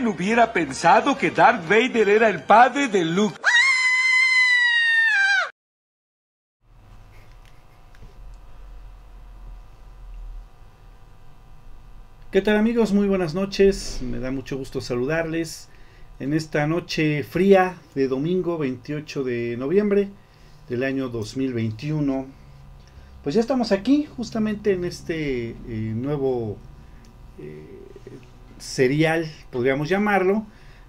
¿Quién hubiera pensado que Darth Vader era el padre de Luke? ¿Qué tal amigos? Muy buenas noches. Me da mucho gusto saludarles en esta noche fría de domingo 28 de noviembre del año 2021. Pues ya estamos aquí justamente en este eh, nuevo eh, serial, podríamos llamarlo,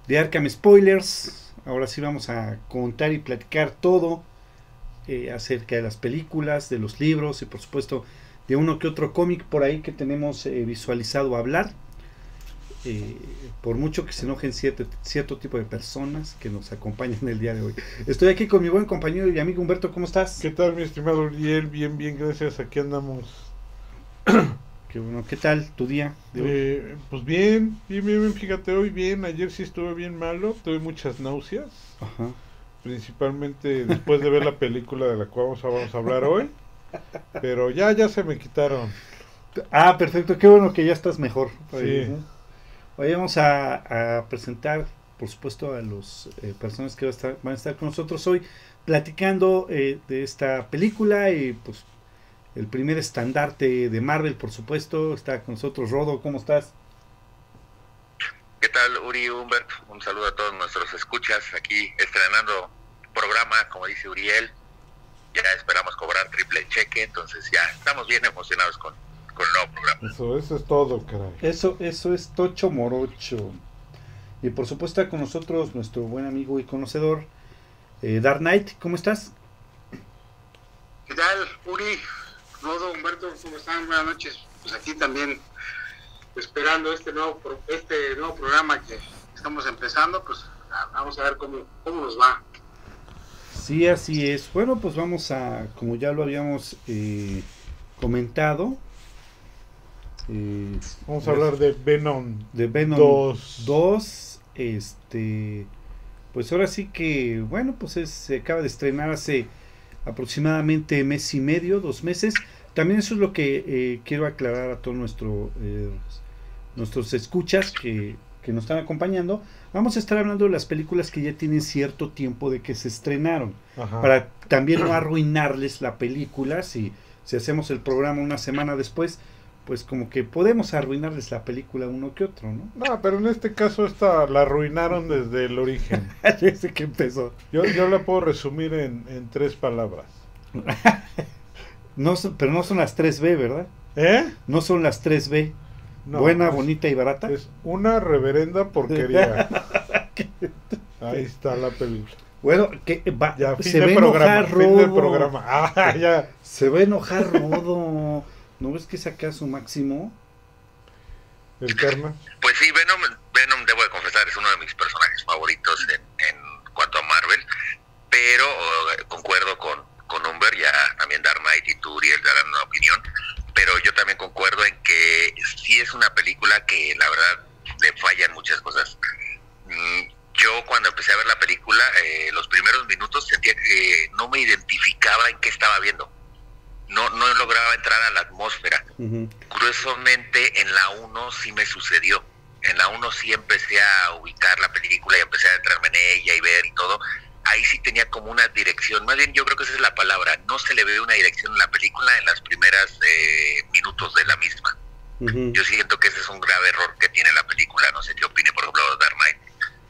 de Arkham Spoilers. Ahora sí vamos a contar y platicar todo eh, acerca de las películas, de los libros y por supuesto de uno que otro cómic por ahí que tenemos eh, visualizado hablar. Eh, por mucho que se enojen cierto, cierto tipo de personas que nos acompañan el día de hoy. Estoy aquí con mi buen compañero y amigo Humberto, ¿cómo estás? ¿Qué tal, mi estimado Uriel? Bien, bien, gracias. Aquí andamos. Qué bueno, ¿qué tal tu día? de hoy? Eh, pues bien, bien, bien, bien, fíjate, hoy bien. Ayer sí estuve bien malo, tuve muchas náuseas. Ajá. Principalmente después de ver la película de la cual vamos a, vamos a hablar hoy. Pero ya, ya se me quitaron. Ah, perfecto, qué bueno que ya estás mejor. Sí. Hoy vamos a, a presentar, por supuesto, a las personas que va a estar- van a estar con nosotros hoy platicando eh, de esta película y pues el primer estandarte de Marvel, por supuesto, está con nosotros Rodo, ¿cómo estás? ¿Qué tal, Uri Humbert? Un saludo a todos nuestros escuchas aquí estrenando programa, como dice Uriel. Ya esperamos cobrar triple cheque, entonces ya estamos bien emocionados con, con el nuevo programa. Eso, eso es todo, caray. Eso, eso es Tocho Morocho. Y por supuesto está con nosotros nuestro buen amigo y conocedor eh, Dark Knight, ¿cómo estás? ¿Qué tal, Uri? Rodo, Humberto, ¿cómo están? Buenas noches. Pues aquí también esperando este nuevo pro- este nuevo programa que estamos empezando, pues vamos a ver cómo, cómo nos va. Sí, así es. Bueno, pues vamos a, como ya lo habíamos eh, comentado, eh, Vamos a hablar de Venom. de Venom Dos. 2. Este, pues ahora sí que, bueno, pues es- se acaba de estrenar hace aproximadamente mes y medio, dos meses. También eso es lo que eh, quiero aclarar a todos nuestro, eh, nuestros escuchas que, que nos están acompañando. Vamos a estar hablando de las películas que ya tienen cierto tiempo de que se estrenaron Ajá. para también no arruinarles la película si, si hacemos el programa una semana después pues como que podemos arruinarles la película uno que otro no No, pero en este caso esta la arruinaron desde el origen. desde que empezó Yo, yo la puedo resumir en, en tres palabras. no pero no son las 3B verdad ¿Eh? no son las 3B No, buena bonita y barata Es una reverenda porquería. Ahí está la película. bueno que va, Ya, fin se va de programa. enojar Fin de programa. Ah, ya. se va a enojar Rodo no ves que saca su máximo El karma. Pues sí, Venom, Venom, debo de confesar, es uno de mis personajes favoritos en, en cuanto a Marvel, pero eh, concuerdo con, con Humber, ya también Dark Knight y tú, Uriel, darán una opinión, pero yo también concuerdo en que sí es una película que la verdad le fallan muchas cosas. Mm, Yo cuando empecé a ver la película, eh, los primeros minutos sentía que no me identificaba en qué estaba viendo. No, no lograba entrar a la curiosamente en la 1 sí me sucedió. En la 1 sí empecé a ubicar la película y empecé a entrarme en ella y ver y todo. Ahí sí tenía como una dirección, más bien yo creo que esa es la palabra, no se le ve una dirección en la película en las primeras eh, minutos de la misma. Yo siento que ese es un grave error que tiene la película, no sé qué opine por ejemplo Dark Knight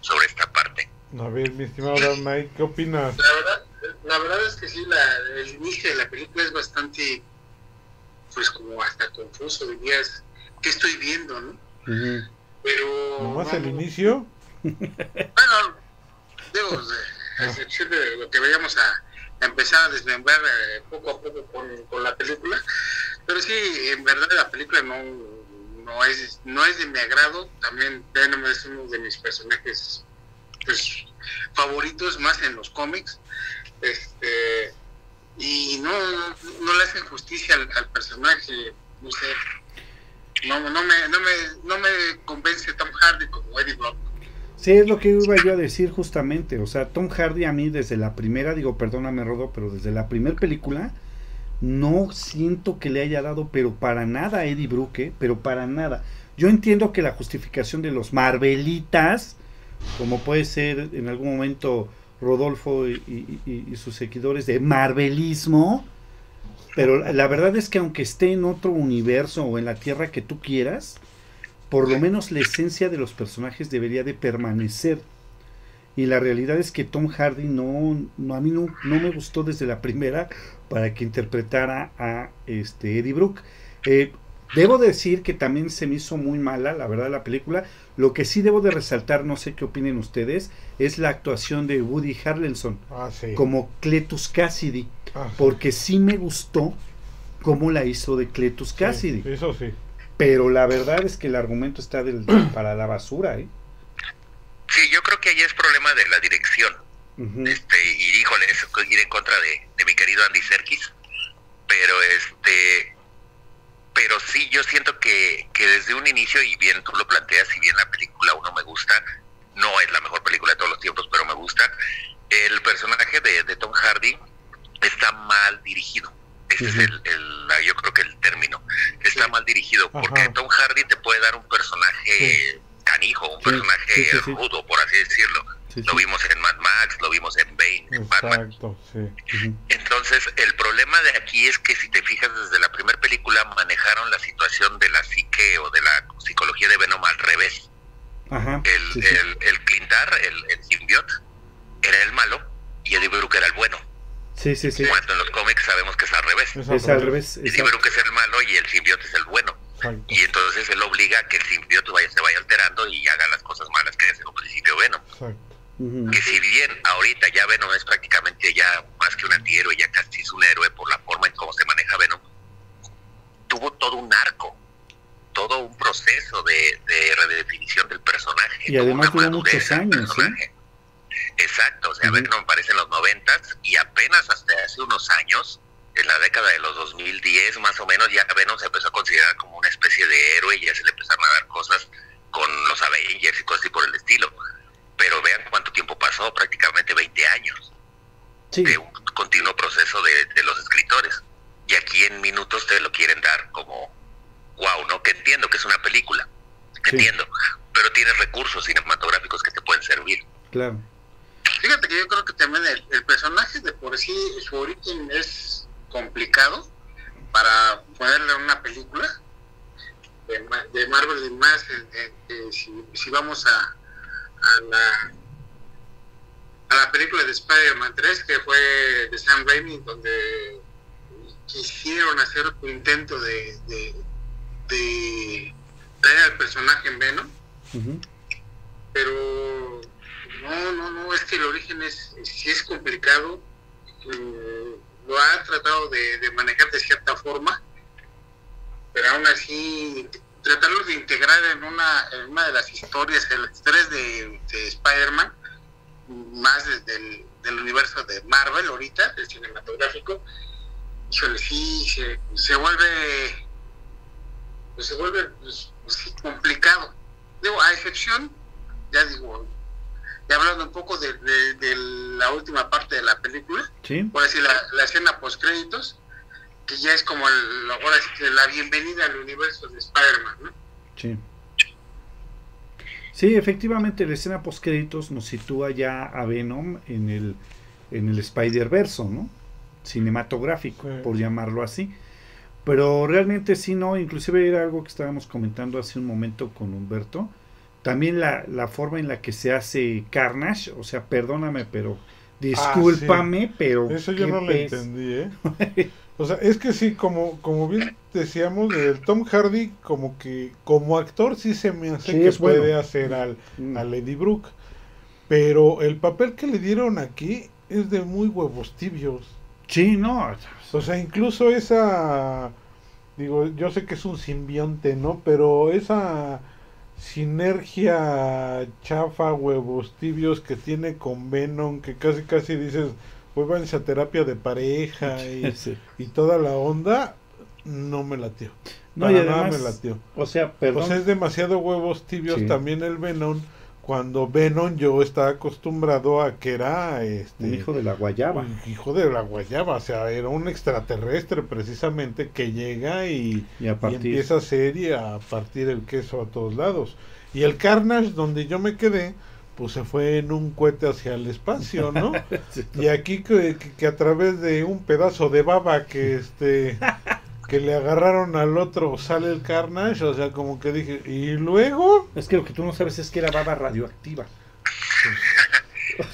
sobre esta parte. A ver, mi estimado Dark Knight, ¿qué opinas? La verdad, la verdad es que sí, la, el inicio de la película es bastante, pues como hasta confuso, dirías, ¿qué estoy viendo, no? Ujú. Pero... Nomás el vamos- inicio. Bueno, digo, de- a excepción de lo que vayamos a, a empezar a desmembrar eh, poco a poco con, con la película, pero sí, en verdad la película no, no es no es de mi agrado, también Venom es uno de mis personajes pues, favoritos, más en los cómics, este y no, no le hacen justicia al, personaje, no sé, no, no, me, no, me, no me convence Tom Hardy como Eddie Brock. Sí, es lo que iba yo a decir justamente. O sea, Tom Hardy a mí desde la primera, digo, perdóname Rodo, pero desde la primera película, no siento que le haya dado, pero para nada a Eddie Brooke, ¿eh? pero para nada. Yo entiendo que la justificación de los Marvelitas, como puede ser en algún momento Rodolfo y, y- y- y sus seguidores de Marvelismo, pero la- la verdad es que aunque esté en otro universo o en la tierra que tú quieras, por lo menos la esencia de los personajes debería de permanecer. Y la realidad es que Tom Hardy no, no a mí no, no me gustó desde la primera para que interpretara a este Eddie Brooke. Eh, debo decir que también se me hizo muy mala, la verdad, la película. Lo que sí debo de resaltar, no sé qué opinen ustedes, es la actuación de Woody Harrelson Ah, sí. como Cletus Cassidy, Ah, sí. porque sí me gustó cómo la hizo de Cletus Sí, Cassidy. Eso sí. Pero la verdad es que el argumento está del, para la basura, ¿eh? Sí, yo creo que ahí es problema de la dirección. Este y híjole es ir en contra de, de mi querido Andy Serkis pero este pero sí yo siento que, que desde un inicio y bien tú lo planteas si bien la película uno me gusta no es la mejor película de todos los tiempos pero me gusta el personaje de, de Tom Hardy está mal dirigido. Ese es el, el- la- yo creo que el término. Está mal dirigido porque Ajá. Tom Hardy te puede dar un personaje canijo un Sí, personaje rudo por así decirlo Sí, lo sí. vimos en Mad Max, lo vimos en Bane, en Batman. Exacto, sí. Entonces, el problema de aquí es que si te fijas desde la primera película manejaron la situación de la psique o de la psicología de Venom al revés. Ajá. El, sí, sí. el, el Clintar, el, el simbionte, era el malo y Eddie Brooke era el bueno. Sí, sí, sí. Cuando en los cómics sabemos que es al revés. Es al revés. Eddie. Brooke es el malo y el simbionte es el bueno. Exacto. Y entonces él obliga a que el simbionte vaya, se vaya alterando y haga las cosas malas que hace en un principio Venom. Exacto. Que si bien ahorita ya Venom es prácticamente ya más que un antihéroe, ya casi es un héroe por la forma en cómo se maneja Venom, tuvo todo un arco, todo un proceso de, de redefinición del personaje. Y además duró muchos años, ¿eh? Exacto, o sea. Venom aparece en los noventas y apenas hasta hace unos años, en la década de los 2010 más o menos, ya Venom se empezó a considerar como una especie de héroe y ya se le empezaron a dar cosas con los Avengers y cosas así por el estilo. Pero vean cuánto tiempo pasó, prácticamente 20 años Sí, de un continuo proceso de, de los escritores. Y aquí en minutos te lo quieren dar como, wow, ¿no? Que entiendo que es una película, Sí. entiendo, pero tienes recursos cinematográficos que te pueden servir. claro. Fíjate que yo creo que también el, el personaje de por sí, su origen es complicado para ponerle una película de, de Marvel y más. eh, eh, eh, si, si vamos a, a la a la película de Spider-Man 3, que fue de Sam Raimi, donde quisieron hacer un intento de, de, de traer al personaje en Venom. Pero no, no, no, es que el origen es, sí es complicado, eh, lo ha tratado de, de manejar de cierta forma, pero aún así tratarlo de integrar en una, en una de las historias, en las historias de, de Spider-Man, más desde el del universo de Marvel ahorita, del cinematográfico, híjole, sí, se, se vuelve, pues se vuelve pues, sí, complicado. Digo, a excepción ya digo, ya hablando un poco de, de- de la última parte de la película, Sí, por decir la, la escena post créditos, que ya es como el- ahora sí que la bienvenida al universo de Spider-Man, ¿no? sí. Sí, efectivamente la escena post créditos nos sitúa ya a Venom en el en el Spider-Verse, ¿no? Cinematográfico, Sí. por llamarlo así. Pero realmente sí, no, inclusive era algo que estábamos comentando hace un momento con Humberto. También la, la forma en la que se hace Carnage, o sea, perdóname, pero discúlpame, pero Eso yo qué no lo entendí, ¿eh? O sea, es que sí, como, como bien decíamos, el Tom Hardy, como que como actor sí se me hace Sí, que bueno. puede hacer al, Mm. a Lady Brooke. Pero el papel que le dieron aquí es de muy huevos tibios. Sí, no. O sea, incluso esa. Digo, yo sé que es un simbionte, ¿no? Pero esa sinergia chafa, huevos tibios que tiene con Venom, que casi casi dices, vuélvanse a terapia de pareja y, Sí. y toda la onda, no me latió. No, Para y nada me latió. o sea, perdón. O sea, es demasiado huevos tibios Sí. también el Venom, cuando Venom yo estaba acostumbrado a que era este Un hijo de la guayaba. un hijo de la guayaba, o sea, era un extraterrestre precisamente que llega y, Y a y partir. empieza a ser y a partir el queso a todos lados. Y el Carnage, donde yo me quedé, pues se fue en un cohete hacia el espacio, ¿no? Y aquí que, que- que a través de un pedazo de baba que este que le agarraron al otro sale el Carnage, o sea, como que dije, ¿y luego? Es que lo que tú no sabes es que era baba radioactiva.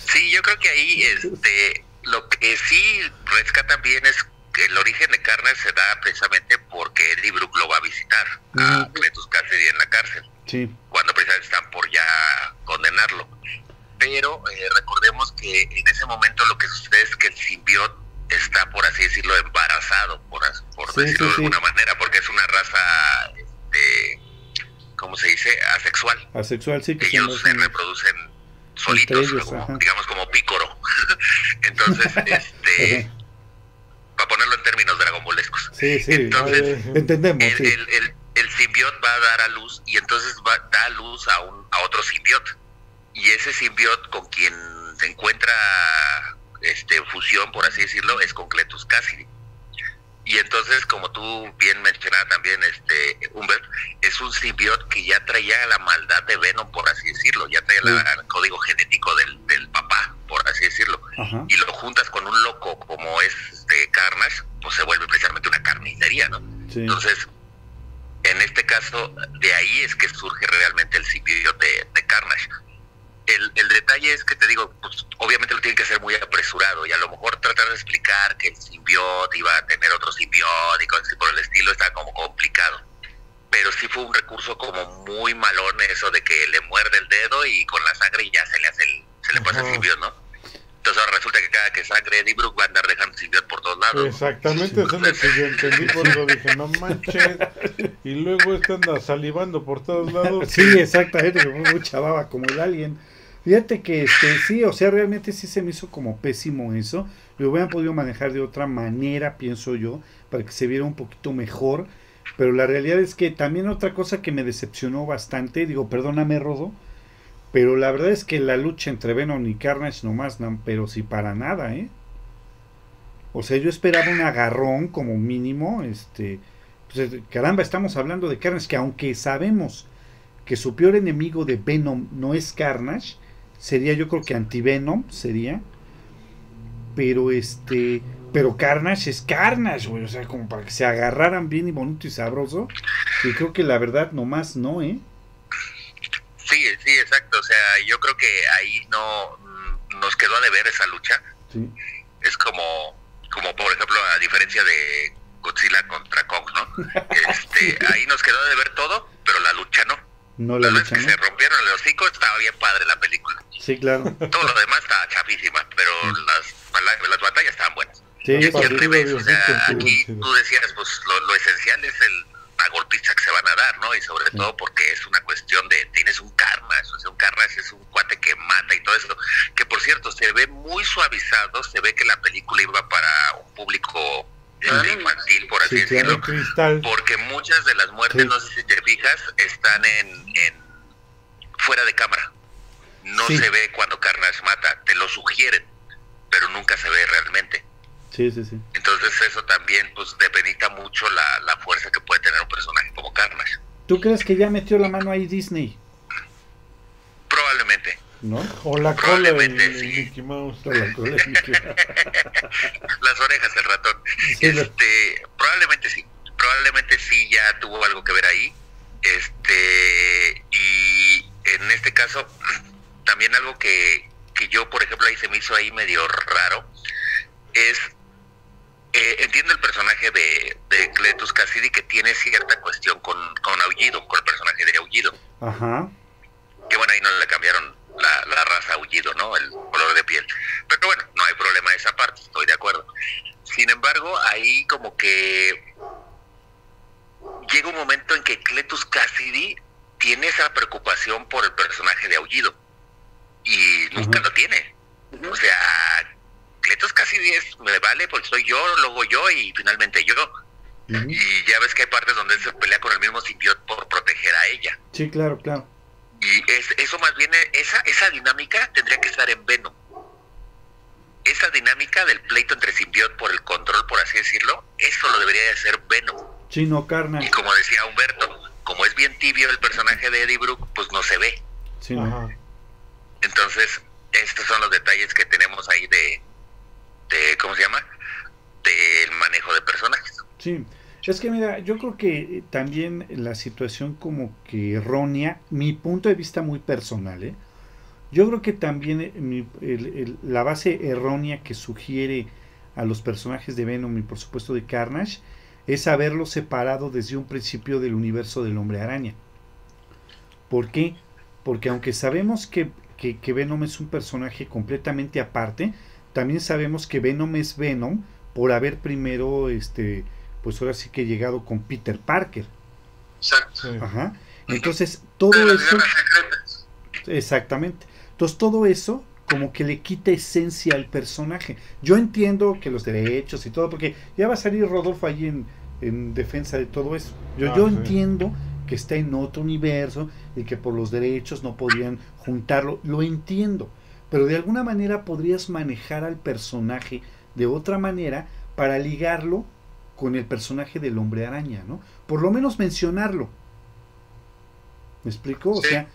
Sí, yo creo que ahí este, lo que sí rescatan bien es que el origen de Carnage se da precisamente porque Eddie Brook lo va a visitar a Mm. Cletus Cassidy en la cárcel, Sí, cuando precisamente están por ya condenarlo. Pero eh, recordemos que en ese momento lo que sucede es que el simbiot está, por así decirlo, embarazado, por, por Sí, decirlo sí, de alguna manera, porque es una raza, este, ¿cómo se dice?, asexual. asexual, sí, que ellos se reproducen solitos, ellos, como- digamos como pícoro. Entonces, este, para ponerlo en términos dragonbolescos, Sí, sí, Entonces, Eh, entendemos, el, el, el simbiot va a dar a luz y entonces va da a luz a, un, a otro simbiot. Y ese simbiot con quien se encuentra este, fusión, por así decirlo, es con Cletus Cassidy. Y entonces, como tú bien mencionabas también, este Humbert, es un simbiot que ya traía la maldad de Venom, por así decirlo, ya traía la- el código genético del, del papá, por así decirlo. Ajá. Y lo juntas con un loco como es este Carnage, pues se vuelve precisamente una carnicería, ¿no? Sí. Entonces, en este caso, de ahí es que surge realmente el simbiote de, de Carnage. El, el detalle es que te digo, pues, obviamente lo tienen que hacer muy apresurado y a lo mejor tratar de explicar que el simbiote iba a tener otro simbiote y cosas así por el estilo está como complicado. Pero sí fue un recurso como muy malón eso de que le muerde el dedo y con la sangre ya se le hace el, se le pasa el Ajá. simbiote, ¿no? Entonces ahora resulta que cada que sangre Eddie Brook va a andar dejando por todos lados. Exactamente, eso es lo que yo entendí, por eso dije, no manches. Y luego este anda salivando por todos lados. Sí, exactamente, que fue mucha baba como el alien. Fíjate que este, sí, o sea, realmente sí se me hizo como pésimo eso. Lo hubieran podido manejar de otra manera, pienso yo, para que se viera un poquito mejor. Pero la realidad es que también otra cosa que me decepcionó bastante, digo, perdóname, Rodo, pero la verdad es que la lucha entre Venom y Carnage nomás, no, pero sí para nada, ¿eh? O sea, yo esperaba un agarrón como mínimo, este, pues, caramba, estamos hablando de Carnage, que aunque sabemos que su peor enemigo de Venom no es Carnage, sería yo creo que Antivenom sería, pero este, pero Carnage es Carnage, güey, o sea, como para que se agarraran bien y bonito y sabroso, y creo que la verdad nomás no, ¿eh? Sí, sí, exacto. O sea, yo creo que ahí no mm, nos quedó a deber esa lucha. Sí, Es como, como por ejemplo, a diferencia de Godzilla contra Kong, ¿no? Este, ahí nos quedó a deber todo, pero la lucha no. no la veces lucha, que ¿no? se rompieron el hocico estaba bien padre la película. Sí, claro. Todo lo demás estaba chafísima, pero las, las, las batallas estaban buenas. Sí, Y sí, Partido al revés, o sea, aquí tú decías, pues lo, lo esencial es el, la golpiza que se van a dar, ¿no? Y sobre Sí. todo porque es una cuestión de, tienes un karma, o sea, un karma es un cuate que mata y todo eso. Que por cierto, se ve muy suavizado, se ve que la película iba para un público este, Claro. infantil, por así Sí, decirlo. Cristal. Porque muchas de las muertes, Sí. no sé si te fijas, están en, en fuera de cámara. No Sí. se ve cuando Carnage mata, te lo sugieren, pero nunca se ve realmente. Sí, sí, sí. Entonces eso también pues depenita mucho la, la fuerza que puede tener un personaje como Carnage. ¿Tú crees que ya metió la mano ahí Disney? Probablemente. ¿No? O la cola del sí. Mickey Mouse. Por la cola de Mickey. Las orejas del ratón. Sí, Este, probablemente sí. Probablemente sí ya tuvo algo que ver ahí. Este, y en este caso, también algo que, que yo, por ejemplo, ahí se me hizo ahí medio raro, es, eh, entiendo el personaje de, de Cletus Cassidy que tiene cierta cuestión con, con Aullido, con el personaje de Aullido. Ajá. que bueno, ahí no le cambiaron la, la raza aullido, ¿no? El color de piel. Pero bueno, no hay problema de esa parte, estoy de acuerdo. Sin embargo, ahí como que llega un momento en que Cletus Cassidy tiene esa preocupación por el personaje de aullido y nunca Ajá. lo tiene. O sea, Cletus Cassidy es, me vale porque soy yo, luego yo y finalmente yo. Y ya ves que hay partes donde él se pelea con el mismo simbionte por proteger a ella. Sí, claro, claro. Y es, eso más bien, esa, esa dinámica tendría que estar en Venom. Esa dinámica del pleito entre simbiot por el control, por así decirlo, eso lo debería de hacer Venom. Chino Carnage. Y como decía Humberto, como es bien tibio el personaje de Eddie Brooke, pues no se ve. Sí. Entonces, estos son los detalles que tenemos ahí de, ¿cómo se llama? Del manejo de personajes. Sí, es que mira, yo creo que también la situación como que errónea, mi punto de vista muy personal, ¿eh? yo creo que también eh, mi- el- la base errónea que sugiere a los personajes de Venom y por supuesto de Carnage es haberlo separado desde un principio del universo del hombre araña. ¿Por qué? Porque aunque sabemos que, que, que Venom es un personaje completamente aparte, también sabemos que Venom es Venom por haber primero, este, pues ahora sí que llegado con Peter Parker. Exacto. Ajá. Entonces, todo eso, exactamente. Entonces, todo eso como que le quita esencia al personaje. Yo entiendo que los derechos y todo, porque ya va a salir Rodolfo allí en, en defensa de todo eso. Yo, Ah, yo sí. entiendo que está en otro universo y que por los derechos no podían juntarlo. Lo entiendo. Pero de alguna manera podrías manejar al personaje de otra manera para ligarlo con el personaje del hombre araña, ¿no? Por lo menos mencionarlo. ¿Me explico? O sea,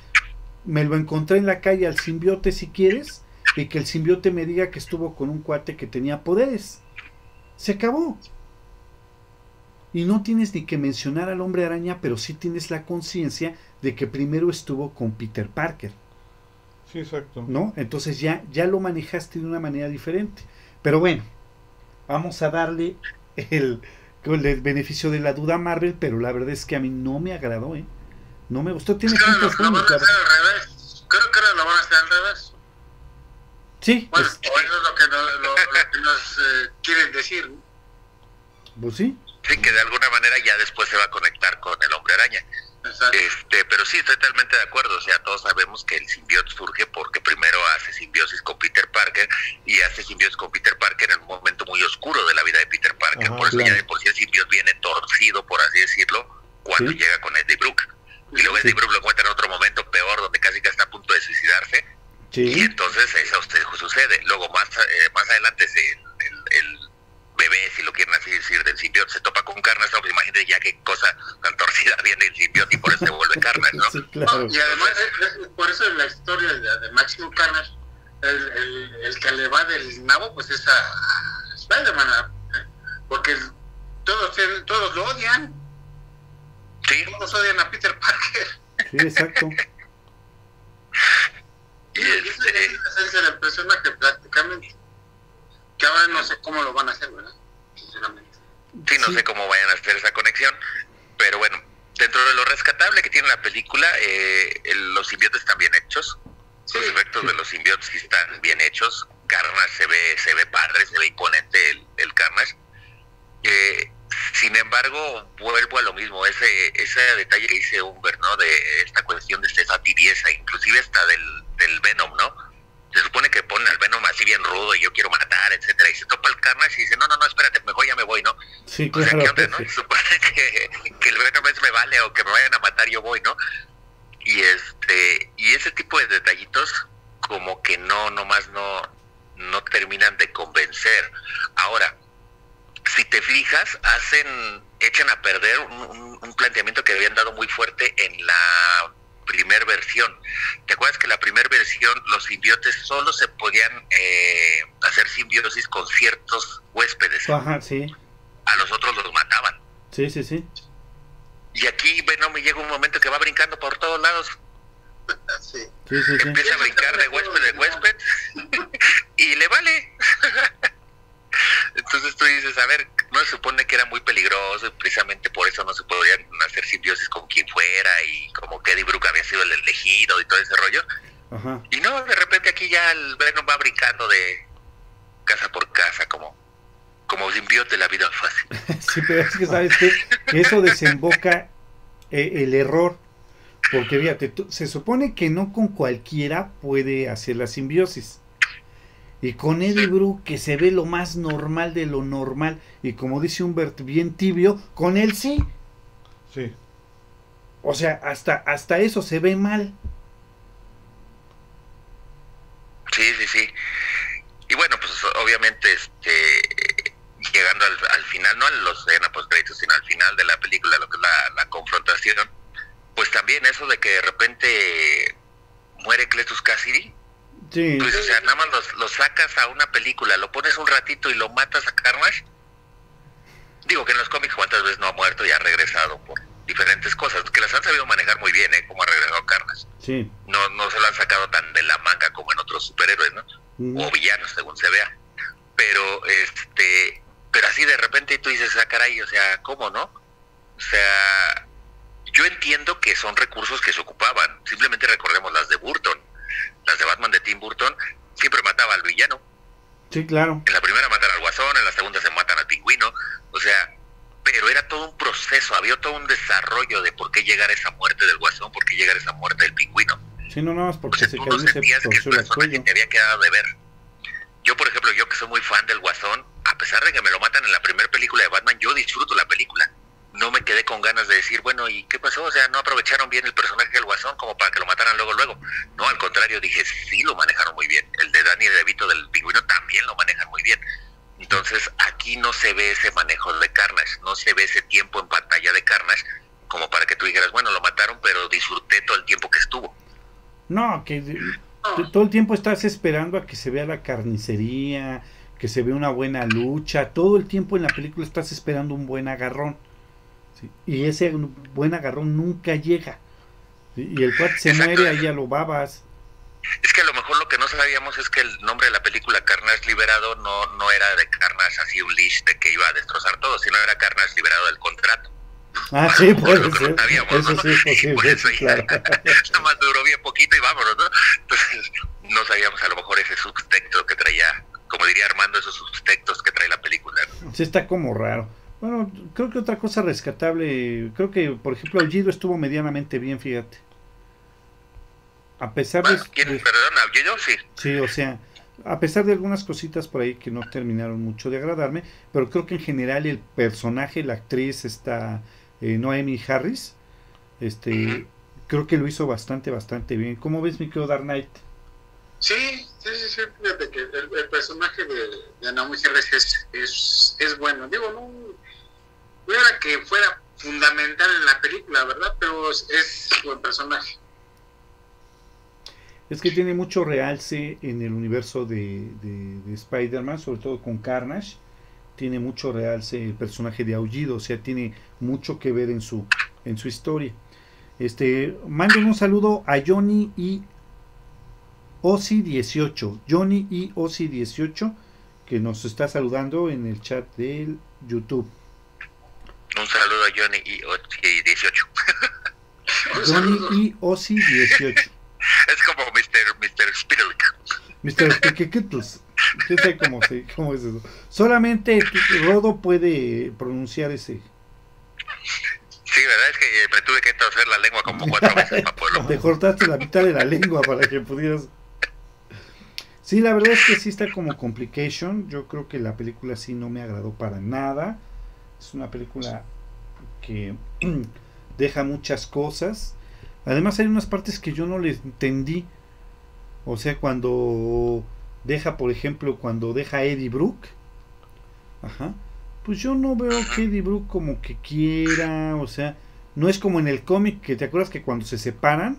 me lo encontré en la calle al simbiote si quieres y que el simbiote me diga que estuvo con un cuate que tenía poderes. Se acabó. Y no tienes ni que mencionar al hombre araña, pero sí tienes la conciencia de que primero estuvo con Peter Parker. Sí, exacto. ¿no? Entonces ya, ya lo manejaste de una manera diferente. Pero bueno, vamos a darle el, el beneficio de la duda a Marvel, pero la verdad es que a mí no me agradó, ¿eh? No me gustó. Tiene Creo que lo, van a hacer al revés. Creo que ahora lo van a hacer al revés. Sí, Bueno, es- o eso es lo que, no- lo- lo que nos eh, quieren decir. ¿no? pues sí, Sí, que de alguna manera ya después se va a conectar con el hombre araña. Exacto. Este, pero sí, estoy totalmente de acuerdo. O sea, todos sabemos que el simbiote surge porque primero hace simbiosis con Peter Parker y hace simbiosis con Peter Parker en un momento muy oscuro de la vida de Peter Parker. Ajá, por eso claro. ya de por sí el simbiote viene torcido, por así decirlo, cuando Sí. llega con Eddie Brooke. Y luego Sí. Eddie Brooke lo encuentra en otro momento peor, donde casi que está a punto de suicidarse. Y entonces eso sucede. Luego más eh, más adelante se, el, el bebé, si lo quieren así decir, del simbiote se topa con Carnage. Pues imagínate ya qué cosa tan torcida viene el simbiote y por eso se vuelve Carnage, ¿no? sí, claro. Y además, es- es- por eso en la historia de, de Máximo Carnage, el, el, el que le va del nabo, pues es a, Spider-Man. Porque todos, tienen- todos lo odian. Sí, Todos odian a Peter Parker. Sí, exacto. y Y esa es este, la esencia del personaje, prácticamente. Que ahora no sé cómo lo van a hacer, ¿verdad? Sinceramente. sí, no Sí. sé cómo vayan a hacer esa conexión, pero bueno, dentro de lo rescatable que tiene la película, eh, el- los simbiotes están bien hechos. Sí, los efectos de los simbiotes están bien hechos. Carnage se ve, se ve padre, se ve imponente el, el Carnage. Eh, sin embargo, vuelvo a lo mismo, ese, ese detalle que dice Humber, ¿no? De esta cuestión de esta tibieza, inclusive hasta del, del Venom, ¿no? Se supone que pone al Venom así bien rudo y yo quiero matar, etcétera, y se topa el Carnage y dice, no, no, no, espérate, mejor ya me voy, ¿no? Sí, O sea, ¿qué claro. onda, no? Supone que, que el es me vale o que me vayan a matar, yo voy, ¿no? Y este, y ese tipo de detallitos como que no, nomás no, no terminan de convencer. Ahora, si te fijas, hacen, echan a perder un, un- un planteamiento que habían dado muy fuerte en la primer versión. ¿Te acuerdas que la primera versión los simbiotes solo se podían eh, hacer simbiosis con ciertos huéspedes? Ajá, sí. A los otros los mataban. Sí, sí, sí. Y aquí, bueno, me llega un momento que va brincando por todos lados. sí. Sí, sí, sí. Empieza a brincar de huésped en huésped y le vale. Entonces tú dices, a ver, no se supone que era muy peligroso y precisamente por eso no se podían hacer simbiosis con quien fuera y como que Eddie Brooke había sido el elegido y todo ese rollo. Ajá. Y no, de repente aquí ya el Venom va brincando de casa por casa como como simbiote la vida fácil. Sí, pero es que sabes qué? que eso desemboca eh, el error. Porque fíjate, tú- se supone que no con cualquiera puede hacer la simbiosis. Y con Eddie Bru, que se ve lo más normal de lo normal, y como dice Humbert, bien tibio, con él sí. Sí. O sea, hasta, hasta eso se ve mal. Sí, sí, sí. Y bueno, pues obviamente, este llegando al, final, no a los escena post créditos, sino al final de la película, lo que es la, la confrontación, pues también eso de que de repente muere Cletus Cassidy Sí, pues, o sea, nada más lo, sacas a una película, lo pones un ratito y lo matas a Carnage. Digo que en los cómics cuántas veces no ha muerto y ha regresado por diferentes cosas, que las han sabido manejar muy bien, ¿eh? Como ha regresado Carnage. sí. No, no se lo han sacado tan de la manga como en otros superhéroes, ¿no? O villanos según se vea pero este pero así de repente tú dices ah caray o sea cómo no o sea yo entiendo que son recursos que se ocupaban simplemente recordemos las de Burton las de Batman de Tim Burton siempre mataba al villano Sí, claro. en la primera matan al guasón en la segunda se matan al pingüino o sea pero era todo un proceso había todo un desarrollo de por qué llegar a esa muerte del guasón por qué llegar a esa muerte del pingüino Sí, no, no, es o porque sea, se tú no sentías que el personaje te había quedado de ver. Yo, por ejemplo, yo que soy muy fan del Guasón, a pesar de que me lo matan en la primera película de Batman, yo disfruto la película. No me quedé con ganas de decir, bueno, ¿y qué pasó? O sea, no aprovecharon bien el personaje del Guasón como para que lo mataran luego, luego. No, al contrario, dije, sí lo manejaron muy bien. El de Danny DeVito del pingüino también lo manejan muy bien. Entonces, aquí no se ve ese manejo de Carnage, no se ve ese tiempo en pantalla de Carnage como para que tú dijeras, bueno, lo mataron, pero disfruté todo el tiempo que estuvo. No, que todo el tiempo estás esperando a que se vea la carnicería, que se vea una buena lucha. Todo el tiempo en la película estás esperando un buen agarrón. ¿Sí? Y ese buen agarrón nunca llega. ¿sí? Y el cuate se Exacto. muere, ahí ya lo babas. Es que a lo mejor lo que no sabíamos es que el nombre de la película Carnage Liberado no, no era de Carnage así un leash de que iba a destrozar todo, sino era Carnage Liberado del contrato. Ah, sí, puede que no ser. sabíamos, Eso ¿no? sí es por eso sí, ya- claro. Nada más duró bien poquito y vámonos, ¿no? Entonces no sabíamos a lo mejor ese subtexto que traía, como diría Armando, esos subtextos que trae la película. ¿no? Sí, está como raro. Bueno, creo que otra cosa rescatable, creo que, por ejemplo, Aullido estuvo medianamente bien, fíjate. A pesar de... ¿Quién, perdón, ¿Aullido? Sí. Sí, o sea, a pesar de algunas cositas por ahí que no terminaron mucho de agradarme, pero creo que en general el personaje, la actriz, esta eh, Noemi Harris, este, creo que lo hizo bastante, bastante bien. ¿Cómo ves, mi querido Dark Knight? Sí, sí, sí, sí, fíjate que el, el personaje de, de Naomi Harris es, es, es bueno. Digo, no, no que fuera fundamental en la película, ¿verdad? Pero es, buen personaje. Es que tiene mucho realce en el universo de, de- de Spider-Man, sobre todo con Carnage. Tiene mucho realce el personaje de Aullido, o sea, tiene mucho que ver en su, en su historia. Este, manden un saludo a Johnny y Osi18. Johnny y Osi18, que nos está saludando en el chat del YouTube. Un saludo a Johnny y, y 18. Un Johnny y Osi18. Es como Mr. Mr. Spitalik. Mr. Piquequitos. ¿Qué sé cómo, se- cómo es eso? Solamente Rodo puede pronunciar ese. Sí, ¿verdad? Es que eh, me tuve que torcer la lengua como cuatro veces para poderlo. Te cortaste la mitad de la lengua para que pudieras. Sí, la verdad es que sí está como complication. Yo creo que la película sí no me agradó para nada. Es una película que deja muchas cosas. Además hay unas partes que yo no les entendí. O sea, cuando deja, por ejemplo, cuando deja a Eddie Brooke. Ajá. Pues yo no veo que Eddie Brooke como que quiera, o sea, no es como en el cómic que te acuerdas que cuando se separan,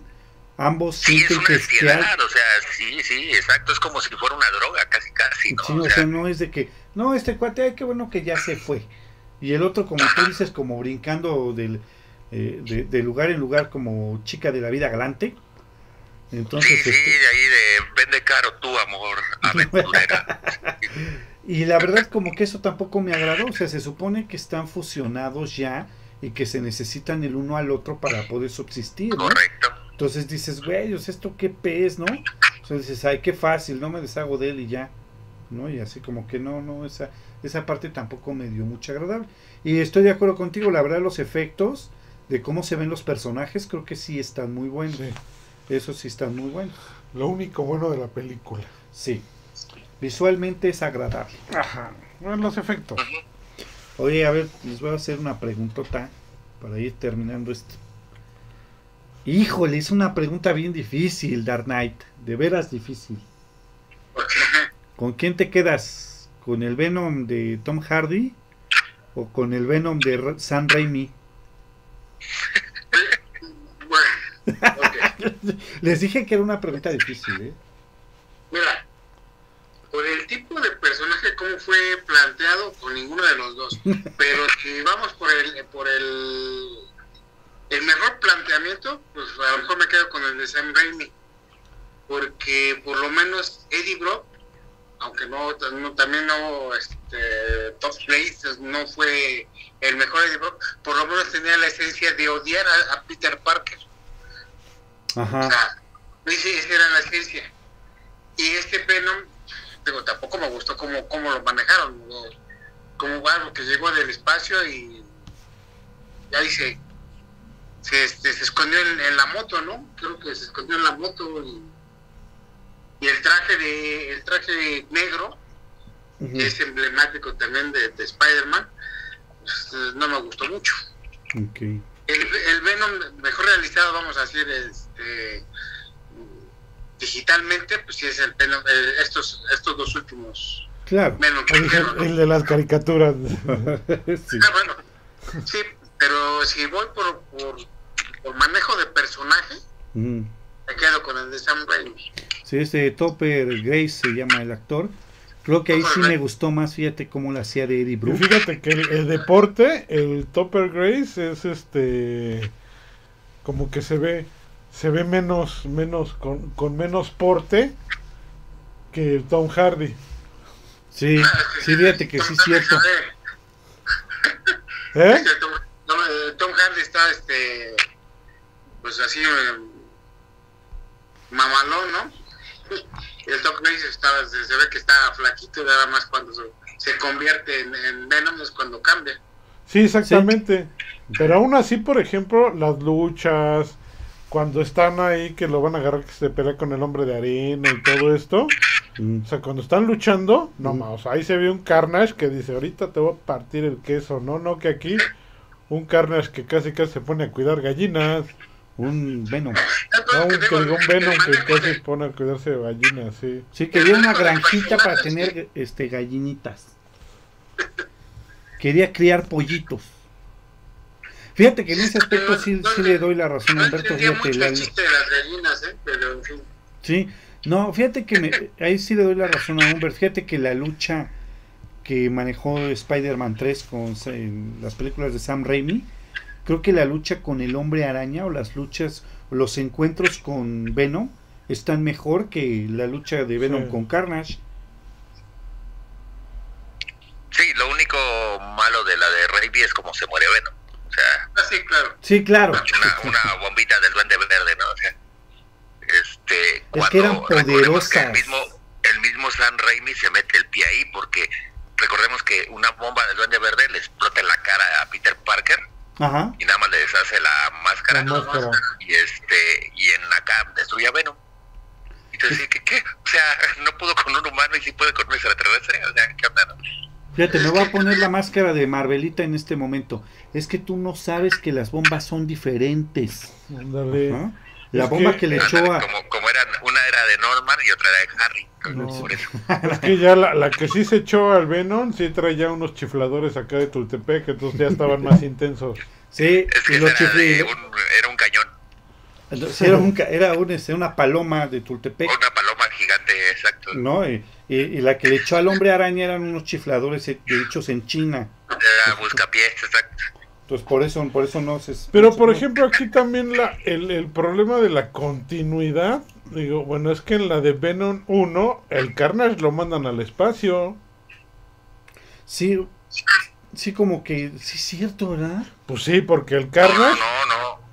ambos Sí, es sienten una que, hay- o sea, sí, sí, exacto, es como si fuera una droga, casi, casi, ¿no? Sí, O o sea, sea, no es de que, no, este cuate, ay, qué bueno que ya se fue. Y el otro, como tú dices, como brincando del, eh, de, de lugar en lugar como chica de la vida galante. sí, Entonces, sí, este, de ahí de vende caro tu amor aventurera. y la verdad como que eso tampoco me agradó. O sea, se supone que están fusionados ya y que se necesitan el uno al otro para poder subsistir, ¿no? Correcto. Entonces dices, güey, esto qué pez, ¿no? O sea, dices, ay, qué fácil, no me deshago de él y ya, ¿no? Y así como que no, no, esa, esa parte tampoco me dio mucha agradable. Y estoy de acuerdo contigo, la verdad, los efectos de cómo se ven los personajes, creo que sí están muy buenos. Sí. Eso sí están muy buenos. Lo único bueno de la película. Sí. Visualmente es agradable. Ajá. Bueno, los efectos. Oye, a ver, les voy a hacer una preguntota para ir terminando esto. Híjole, es una pregunta bien difícil, Dark Knight. De veras difícil. ¿Con quién te quedas? ¿Con el Venom de Tom Hardy o con el Venom de Sam Raimi? Bueno. Les dije que era una pregunta difícil, ¿eh? Mira, por el tipo de personaje como fue planteado, con ninguno de los dos. Pero si vamos por el por el el mejor planteamiento, pues a lo mejor me quedo con el de Sam Raimi. Porque por lo menos Eddie Brock, aunque no, también no este Top Place no fue el mejor Eddie Brock, por lo menos tenía la esencia de odiar a, a Peter Parker. O sea, esa era la esencia. Y este Venom, digo, tampoco me gustó cómo, cómo lo manejaron. Como algo que llegó del espacio y ya dice, se, este, se escondió en, en la moto, ¿no? Creo que se escondió en la moto y, y el traje de el traje negro, que es emblemático también de, de Spider-Man, pues, no me gustó mucho. El, el Venom mejor realizado, vamos a decir, este, digitalmente, pues sí es el Venom, estos, estos dos últimos Claro. Venom El, hicieron, ¿no? el de las caricaturas. sí. Ah, bueno, sí, pero si voy por, por, por manejo de personaje, me quedo con el de Sam Raimi. Sí, este Topper Grace se llama el actor. Creo que ahí sí me gustó más, fíjate cómo la hacía de Eddie Y Brooke. fíjate que el, el deporte, el Topper Grace es este como que se ve se ve menos menos con, con menos porte que el Tom Hardy. Sí, sí, fíjate que sí es cierto. ¿Eh? Este, Tom, eh, Tom Hardy está, este, pues así, eh, mamalón, ¿no? El Tom Cruise está, se, se ve que está flaquito, nada más cuando se, se convierte en, en Venom es cuando cambia. Sí, exactamente. Pero aún así, por ejemplo, las luchas, cuando están ahí que lo van a agarrar que se pelea con el hombre de arena y todo esto, Mm. o sea, cuando están luchando, no Mm. más, o sea, ahí se ve un Carnage que dice, ahorita te voy a partir el queso, no, no, que aquí un Carnage que casi casi se pone a cuidar gallinas, Un Venom. No, un, que que digo, un Venom que manejo casi pone a cuidarse de gallinas, sí. Sí, quería una granjita para tener este gallinitas. Quería criar pollitos. Fíjate que en ese aspecto sí, sí le doy la razón a entendía Fíjate, mucho la- el chiste de las gallinas, ¿eh? Pero, en fin. Sí, no, fíjate que me- ahí sí le doy la razón a Humbert. Fíjate que la lucha que manejó Spider-Man 3 con en las películas de Sam Raimi, creo que la lucha con el hombre araña o las luchas, o los encuentros con Venom están mejor que la lucha de Venom Sí. con Carnage. Sí, lo único malo de la de Raimi es como se muere Venom. O sea, Ah, sí, claro. Sí, claro. una, una bombita del duende verde, ¿no? O sea, este, cuando que eran que poderosas. el mismo, el mismo Sam Raimi se mete el pie ahí porque recordemos que una bomba del duende verde le explota en la cara a Peter Parker Ajá. y nada más le deshace la máscara La máscara. y este y en acá destruye a Venom. Entonces, ¿qué, ¿qué? O sea, no pudo con un humano y sí puede con un extraterrestre. O sea, ¿qué onda? no? Fíjate, me voy a poner la máscara de Marvelita en este momento. Es que tú no sabes que las bombas son diferentes. Ándale. Ajá. La Es bomba que- que le echó a... Como, como eran, una era de Norman y otra era de Harry. No. Por eso. Es que ya la, la que sí se echó al Venom, sí traía unos chifladores acá de Tultepec, entonces ya estaban más intensos. Sí, Es que y lo esa era, un, era un cañón, Sí, era, un era un, este, una paloma de Tultepec, una paloma gigante, exacto. ¿no? Y, y- y la que le echó al hombre araña eran unos chifladores he- hechos en China. Era buscapiés, exacto. Entonces por eso, por eso no se... Pero por ejemplo aquí también la, el, el problema de la continuidad, digo, bueno, es que en la de Venom 1, el Carnage lo mandan al espacio. Sí, sí como que... Sí es cierto, ¿verdad? Pues sí, porque el No, Carnage... no, no.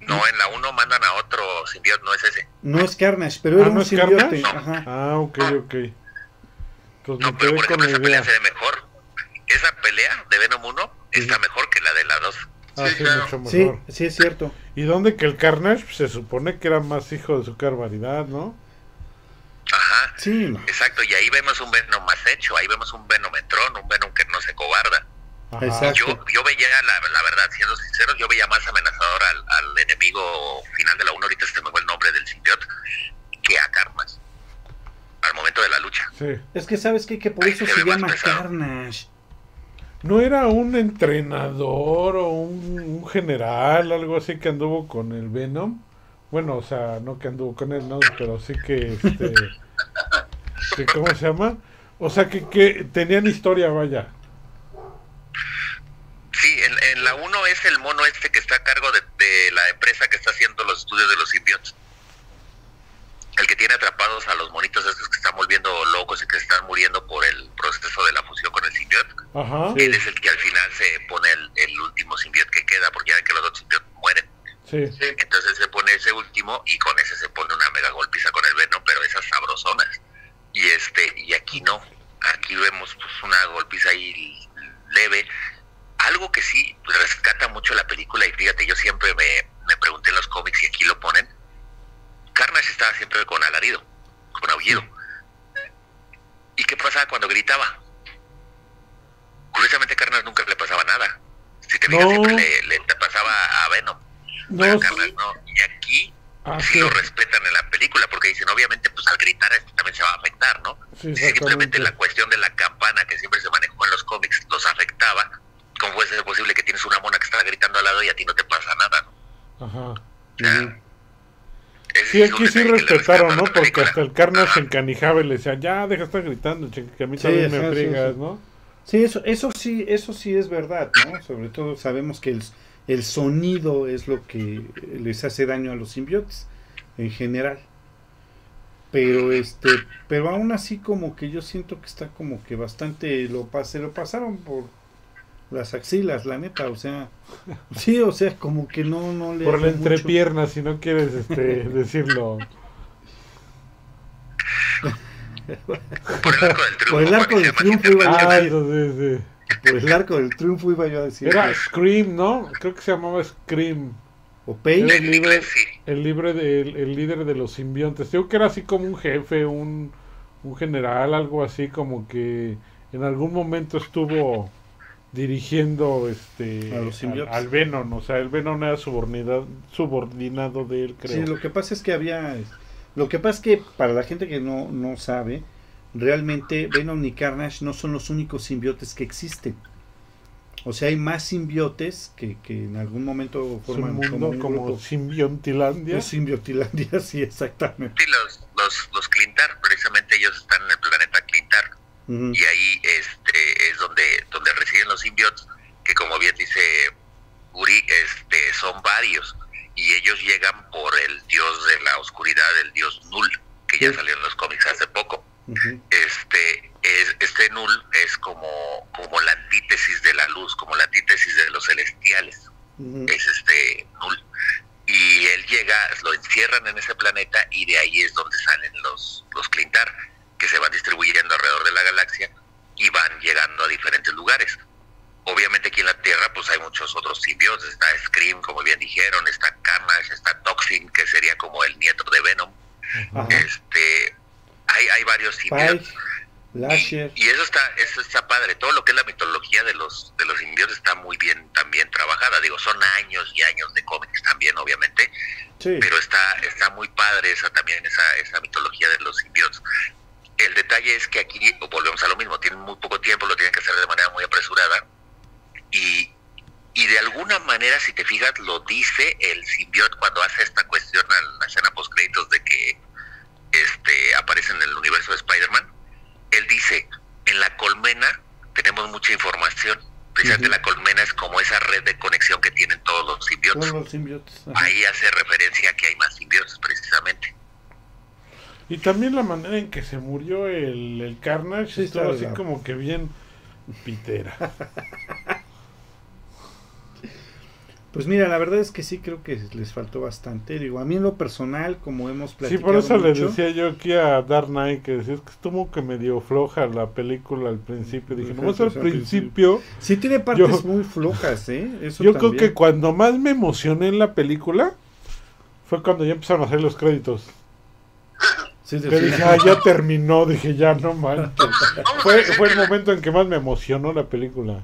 No, en la 1 mandan a otro simbionte, no es ese. No es Carnage, pero Ah, era ¿no un es simbiote. Carnage? Ajá. Ah, ok, ok. Entonces me No, pero quedé por con ejemplo la esa pelea idea. se ve mejor. Esa pelea de Venom 1 está mejor que la de la 2. Ah, Sí, sí, claro. mucho Sí, mejor. sí es cierto. Y donde que el Carnage pues, se supone que era más hijo de su barbaridad, ¿no? Ajá, Sí, exacto. Y ahí vemos un Venom más hecho. Ahí vemos un Venom entrón, un Venom que no se cobarda. Ajá. Yo, yo veía, la, la verdad, siendo sinceros, yo veía más amenazador al, al enemigo final de la 1, ahorita se me fue el nombre del simbionte, que a Carnage. Al momento de la lucha. Sí. Es que sabes qué? que por Ahí eso se se llama pesado. Carnage. ¿No era un entrenador o un, un general, algo así que anduvo con el Venom? Bueno, o sea, no que anduvo con él, no, pero sí que, este, que ¿cómo se llama? O sea, que, que tenían historia, vaya. Sí, en, en la 1 es el mono este que está a cargo de, de la empresa que está haciendo los estudios de los simbiontes. El que tiene atrapados a los monitos estos que están volviendo locos y que están muriendo por el proceso de la fusión con el simbionte. Ajá, Sí. Él es el que al final se pone el, el último simbionte que queda, porque ya ven que los otros simbiontes mueren. sí. Entonces se pone ese último y con ese se pone una mega golpiza con el Venom, pero esas sabrosonas. Y este y aquí no. Aquí vemos pues una golpiza ahí leve. Algo que sí rescata mucho la película y fíjate, yo siempre me, me pregunté en los cómics y aquí lo ponen. Carnage estaba siempre con alarido, con aullido. ¿Y qué pasaba cuando gritaba? Curiosamente a Carnage nunca le pasaba nada. Si te fijas, No. siempre le, le pasaba a Venom. No, a. Carnage no. Y aquí Ah, sí sí. lo respetan en la película porque dicen obviamente pues al gritar esto también se va a afectar no Sí, simplemente la cuestión de la campana que siempre se manejó en los cómics los afectaba cómo puede ser posible que tienes una mona que está gritando al lado y a ti no te pasa nada ¿no? Ajá. O sea, Sí, aquí sí respetaron, ¿no? Porque hasta el Carnage se encanijaba y le decía, ya, deja de estar gritando, que a mí Sí, también me friegas, sí. ¿no? Sí, eso, eso sí, eso sí es verdad, ¿no? Sobre todo sabemos que el, el sonido es lo que les hace daño a los simbiotes en general. Pero este, pero aún así como que yo siento que está como que bastante lo pas- se lo pasaron por las axilas, la neta, o sea, sí, o sea, como que no no le Por la mucho. entrepierna, si no quieres este, decirlo. por el arco del triunfo Por el arco del triunfo iba yo a Ah, decir. eso sí, sí. Por el arco del triunfo iba yo a decir. Era Scream, ¿no? Creo que se llamaba Scream. o en el libre de- el, el líder de los simbiontes. Digo que era así como un jefe, un, un general, algo así como que en algún momento estuvo dirigiendo este al, al Venom. O sea, el Venom era subordinado, subordinado de él, creo. Sí, lo que pasa es que había. Lo que pasa es que para la gente que no, no sabe, realmente Venom y Carnage no son los únicos simbiotes que existen. O sea, hay más simbiotes que, que en algún momento forman mundo como un como. Es simbiotilandia, sí, exactamente. sí los, los, los Clintar precisamente ellos están en el planeta Clintar Ujú. y ahí este es donde donde residen los simbiotes que como bien dice Uri este son varios y ellos llegan por el dios de la oscuridad el dios Null que ya salió en los cómics hace poco Ujú. este es, este Null es como como la antítesis de la luz como la antítesis de los celestiales Ujú. es este Null y él llega, lo encierran en ese planeta y de ahí es donde salen los, los Clintar, que se van distribuyendo alrededor de la llegando a diferentes lugares. Obviamente aquí en la Tierra pues hay muchos otros simbiotes, está Scream, como bien dijeron, está Carnage, está Toxin, que sería como el nieto de Venom. Ajá. Este, hay, hay varios Lasher. Y, y eso está, eso está padre. Todo lo que es la mitología de los, de los simbiotes está muy bien también trabajada. Digo, son años y años de cómics también, obviamente, Sí. pero está, está muy padre esa también, esa, esa mitología de los simbiotes. El detalle es que aquí volvemos a lo mismo, tienen muy poco tiempo, lo tienen que hacer de manera muy apresurada. Y, y de alguna manera, si te fijas, lo dice el simbiote cuando hace esta cuestión a la escena post créditos de que este aparece en el universo de Spider-Man. Él dice, en la colmena tenemos mucha información. Precisamente la colmena es como esa red de conexión que tienen todos los simbiotes. Todos los simbiotes. Ahí hace referencia a que hay más simbiotes precisamente. Y también la manera en que se murió el, el Carnage Sí, estuvo así como que bien pitera. Pues mira, la verdad es que sí creo que les faltó bastante. Digo, a mí en lo personal, como hemos Sí, platicado por eso le decía yo aquí a Dark Knight que decía es que estuvo que medio floja la película al principio. Dije, sí, al al principio. sí tiene partes Yo- muy flojas, ¿eh? Eso Yo creo que cuando más me emocioné en la película fue cuando ya empezaron a hacer los créditos. Sí, Que sí. dije, ah, ya terminó, dije, ya no manches. Fue, fue el momento en que más me emocionó la película.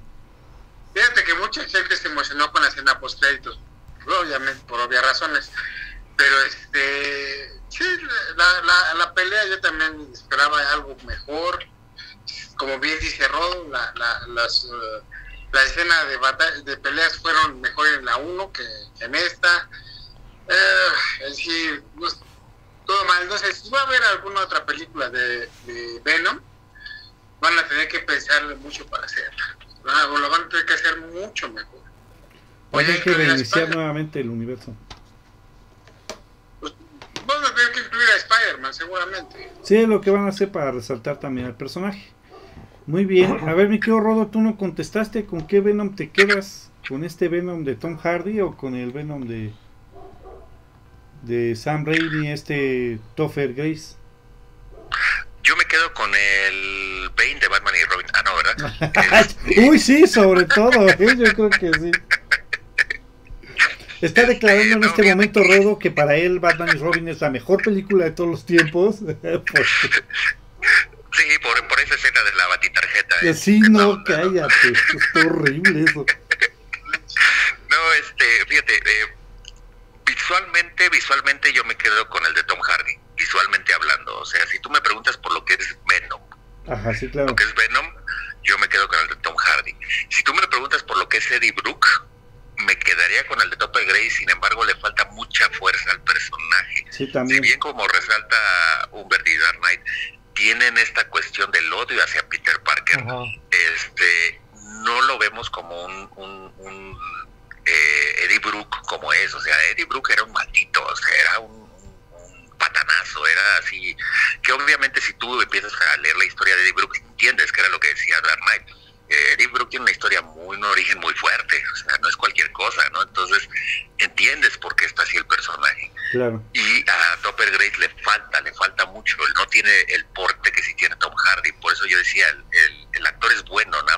Fíjate que mucha gente se emocionó con la escena post créditos, obviamente por obvias razones, pero este Sí, la, la, la pelea yo también esperaba algo mejor. Como bien dice Rodo, la, la, las, uh, la escena de, batalla, de peleas fueron mejor en la 1 que en esta. Eh, sí, no, todo mal. Entonces, si va a haber alguna otra película de, de Venom, van a tener que pensar mucho para hacerla. O lo van a tener que hacer mucho mejor. Van a que reiniciar nuevamente el universo. Pues, van a tener que incluir a Spider-Man, seguramente. Sí, es lo que van a hacer para resaltar también al personaje. Muy bien. A ver, mi querido Rodo, tú no contestaste con qué Venom te quedas. ¿Con este Venom de Tom Hardy o con el Venom de de Sam Raimi, este Topher Grace? Yo me quedo con el Bane de Batman y Robin. Ah, no, ¿verdad? Uy, sí, sobre todo, ¿eh? yo creo que sí. Está declarando en este momento Rodo que para él Batman y Robin es la mejor película de todos los tiempos. Sí, por, por, esa escena de la batitarjeta. ¿eh? Sí, no, cállate, es horrible eso. No, este, fíjate, eh, visualmente, visualmente yo me quedo con el de Tom Hardy, visualmente hablando. O sea, si tú me preguntas por lo que es Venom, Ajá, sí, claro. lo que es Venom, yo me quedo con el de Tom Hardy. Si tú me preguntas por lo que es Eddie Brooke, me quedaría con el de Topper Gray, sin embargo le falta mucha fuerza al personaje. Sí, también. Si bien como resalta Humbert y Dark Knight, tienen esta cuestión del odio hacia Peter Parker, Ajá. este no lo vemos como un, un, un eh, Eddie Brooke como es, o sea, Eddie Brooke era un maldito, o sea, era un, un, patanazo, era así, que obviamente si tú empiezas a leer la historia de Eddie Brooke, entiendes que era lo que decía Dark Knight. Eh, Eddie Brooke tiene una historia muy, un origen muy fuerte, o sea, no es cualquier cosa, ¿no? Entonces, entiendes por qué está así el personaje. Claro. Y a Topper Grace le falta, le falta mucho, él no tiene el porte que sí tiene Tom Hardy, por eso yo decía, el, el, el actor es bueno, nada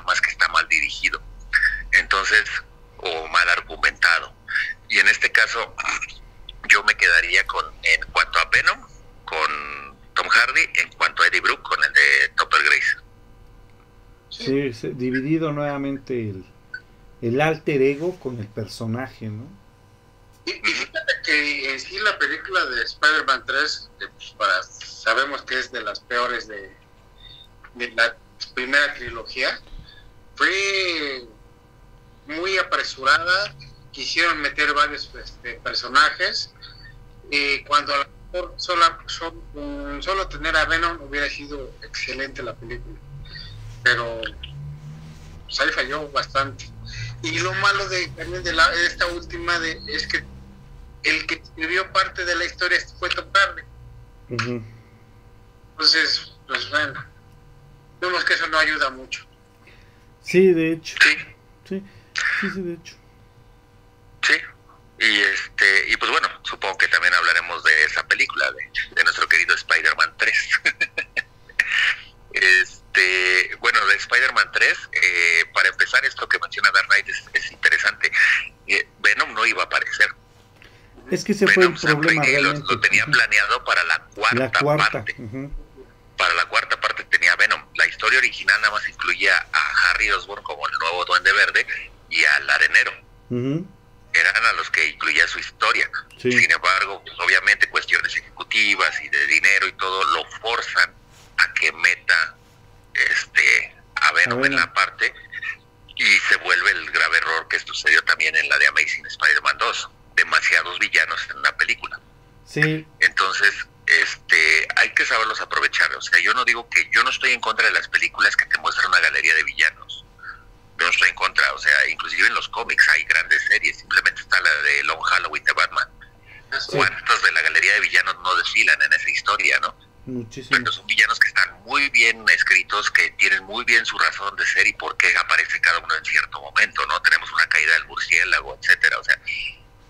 dividido nuevamente el, el alter ego con el personaje, ¿no? Y, fíjate que en sí la película de Spider-Man 3, que pues para, sabemos que es de las peores de, la primera trilogía, fue muy apresurada, quisieron meter varios este, personajes y cuando a lo mejor solo, tener a Venom hubiera sido excelente la película, pero pues ahí falló bastante. Y lo malo de también de, la, de esta última de, es que el que escribió parte de la historia fue Tom Hardy. Uh -huh. Entonces, pues bueno, vemos que eso no ayuda mucho. Sí, de hecho. Sí. Sí. Sí, sí, de hecho. Sí, y este, y pues bueno, supongo que también hablaremos de esa película, de, de nuestro querido Spider-Man 3. este, bueno, de Spider-Man 3, eh, para empezar, esto que menciona Dark Knight es, es interesante. Eh, Venom no iba a aparecer. Es que Venom, fue el problema lo, lo, tenían planeado para la cuarta, la cuarta. parte. Uh -huh. Para la cuarta parte tenía Venom. La historia original nada más incluía a Harry Osborn como el nuevo Duende Verde y al arenero. Uh -huh. Eran a los que incluía su historia. Sí. Sin embargo, pues, obviamente cuestiones ejecutivas y de dinero y todo lo forzan a que meta este a Venom, a Venom. en la parte y se vuelve el grave error que sucedió también en la de Amazing Spider-Man 2. Demasiados villanos en una película. Sí. Entonces, este, hay que saberlos aprovechar. O sea, yo no digo que yo no estoy en contra de las películas que te muestran una galería de villanos no estoy en contra, o sea, inclusive en los cómics hay grandes series, simplemente está la de Long Halloween de Batman. Sí. ¿Cuántos de la galería de villanos no desfilan en esa historia, no? Muchísimo. Pero son villanos que están muy bien escritos, que tienen muy bien su razón de ser y por qué aparece cada uno en cierto momento, ¿no? Tenemos una caída del murciélago, etcétera, o sea,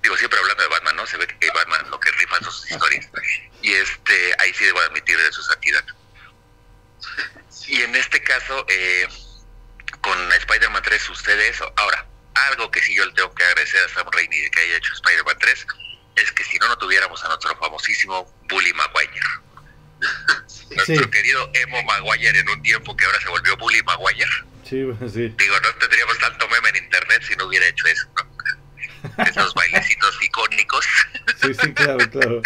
digo, siempre hablando de Batman, ¿no? Se ve que Batman lo que rifa son sus historias. Y este, ahí sí debo admitir de su santidad. Y en este caso, eh, con Spider-Man 3 sucede eso. Ahora, algo que sí yo le tengo que agradecer a Sam Raimi de que haya hecho Spider-Man 3 es que si no, no tuviéramos a nuestro famosísimo Bully Maguire. Nuestro sí. querido Emo Maguire en un tiempo que ahora se volvió Bully Maguire. Sí, sí. Digo, no tendríamos tanto meme en internet si no hubiera hecho eso, ¿no? Esos bailecitos icónicos. Sí, sí, claro, claro.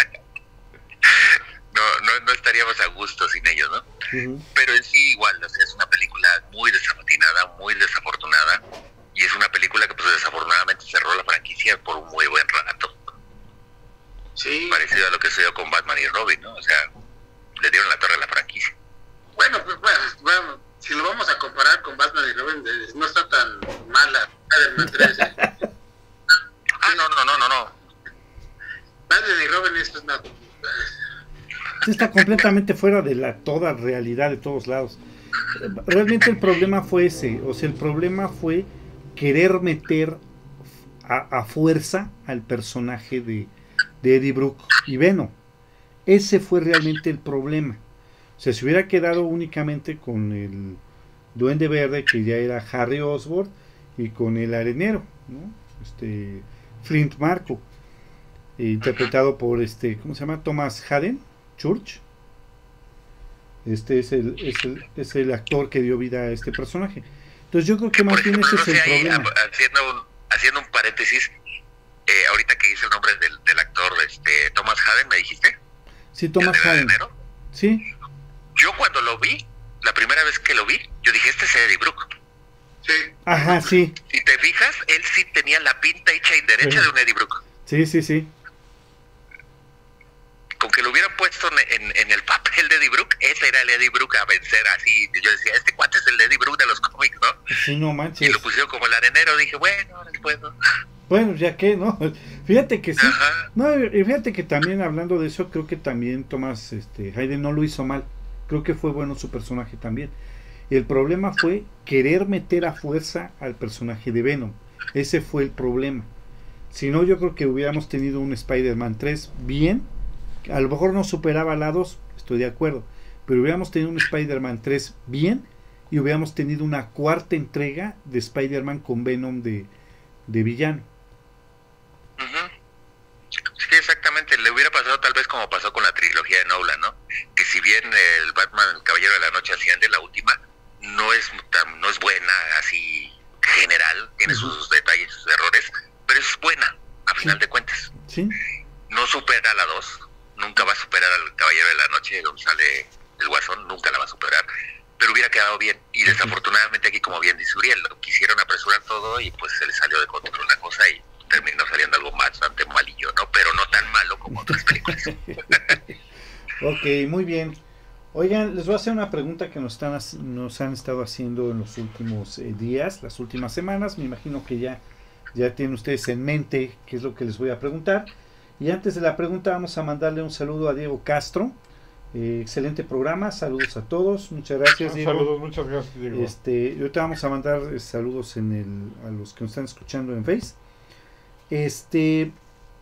no, no, no estaríamos a gusto sin ellos, ¿no? Pero en sí igual, o sea, es una película muy desafortunada, muy desafortunada, y es una película que pues desafortunadamente cerró la franquicia por un muy buen rato, Sí, parecido a lo que sucedió con Batman y Robin, ¿no? O sea, le dieron la torre a la franquicia. bueno, pues bueno, bueno, si lo vamos a comparar con Batman y Robin, eh, no está tan mala Spider-Man 3. ¿eh? Ah, no, no, no, no, no. Batman y Robin es una... Está completamente fuera de la toda realidad de todos lados. Realmente el problema fue ese, o sea, el problema fue querer meter a, a fuerza al personaje de, de Eddie Brooke y Venom. Ese fue realmente el problema. O sea, se hubiera quedado únicamente con el Duende Verde, que ya era Harry Osborn, y con el arenero, ¿no? Este, Flint Marco, eh, interpretado por este, ¿cómo se llama? Thomas Haden Church. Este es el, es el, es el actor que dio vida a este personaje. Entonces yo creo que más bien ese es el ahí, problema. a- haciendo un, haciendo un paréntesis, eh, ahorita que dice el nombre del, del actor, este, Thomas Haden, ¿me dijiste? Sí, ¿El Thomas. Arenero? Sí, Yo cuando lo vi, la primera vez que lo vi, yo dije, este es Eddie Brooke. Sí, ajá, sí, Si te fijas, él sí tenía la pinta hecha y derecha Sí. de un Eddie Brooke. sí, sí, sí. Con que lo hubieran puesto en, en- en el papel de Eddie Brooke, ese era el Eddie Brooke a vencer así. Yo decía, este cuate es el Eddie Brooke de los cómics, ¿no? Sí, no Y manches. lo pusieron como el arenero, dije, bueno, ahora después, ¿no? Bueno, ya que, ¿no? Fíjate que sí. Ajá. No, y fíjate que también hablando de eso, creo que también Thomas este, Hayden no lo hizo mal. Creo que fue bueno su personaje también. El problema fue querer meter a fuerza al personaje de Venom. Ese fue el problema. Si no, yo creo que hubiéramos tenido un Spider-Man 3 bien. A lo mejor no superaba a la 2, estoy de acuerdo. Pero hubiéramos tenido un Spider-Man 3 bien y hubiéramos tenido una cuarta entrega de Spider-Man con Venom de, de villano. Ujú. Sí, exactamente. Le hubiera pasado tal vez como pasó con la trilogía de Nolan, ¿no? Que si bien el Batman, el Caballero de la Noche asciende, la última, no es tan- no es buena así general, tiene sus detalles, sus errores, pero es buena, a final Sí. de cuentas. ¿Sí? No supera a la 2, nunca va a superar al Caballero de la Noche, donde sale el Guasón, nunca la va a superar, pero hubiera quedado bien. Y desafortunadamente aquí, como bien dice Uriel, lo quisieron apresurar todo y pues se le salió de control la cosa y terminó saliendo algo bastante malillo, ¿no? Pero no tan malo como otras películas. Ok, muy bien. Oigan, les voy a hacer una pregunta que nos, están, nos han estado haciendo en los últimos eh, días, las últimas semanas. Me imagino que ya, ya tienen ustedes en mente qué es lo que les voy a preguntar. Y antes de la pregunta vamos a mandarle un saludo a Diego Castro. Eh, excelente programa, saludos a todos. Muchas gracias, Diego. Saludos, muchas gracias, Diego. Este, ahorita vamos a mandar eh, saludos en el, a los que nos están escuchando en Face. Este,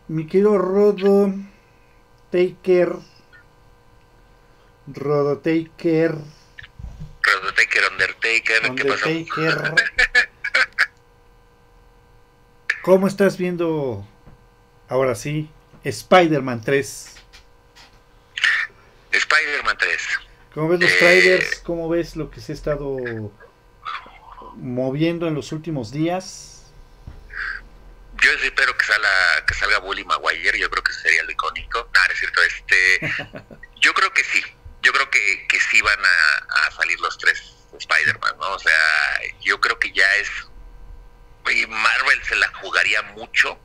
mi querido Rodo Taker, Rodo Taker, Undertaker, Undertaker, ¿qué pasó? ¿Cómo estás viendo ahora sí Spider-Man 3? Spider-Man 3. ¿Cómo ves los Eh. trailers? ¿Cómo ves lo que se ha estado moviendo en los últimos días? Yo espero que salga, que salga Bully Maguire, yo creo que sería lo icónico. No es cierto, este, yo creo que sí, yo creo que, que sí van a, a salir los tres Spider-Man, ¿no? O sea, yo creo que ya es, Marvel se la jugaría mucho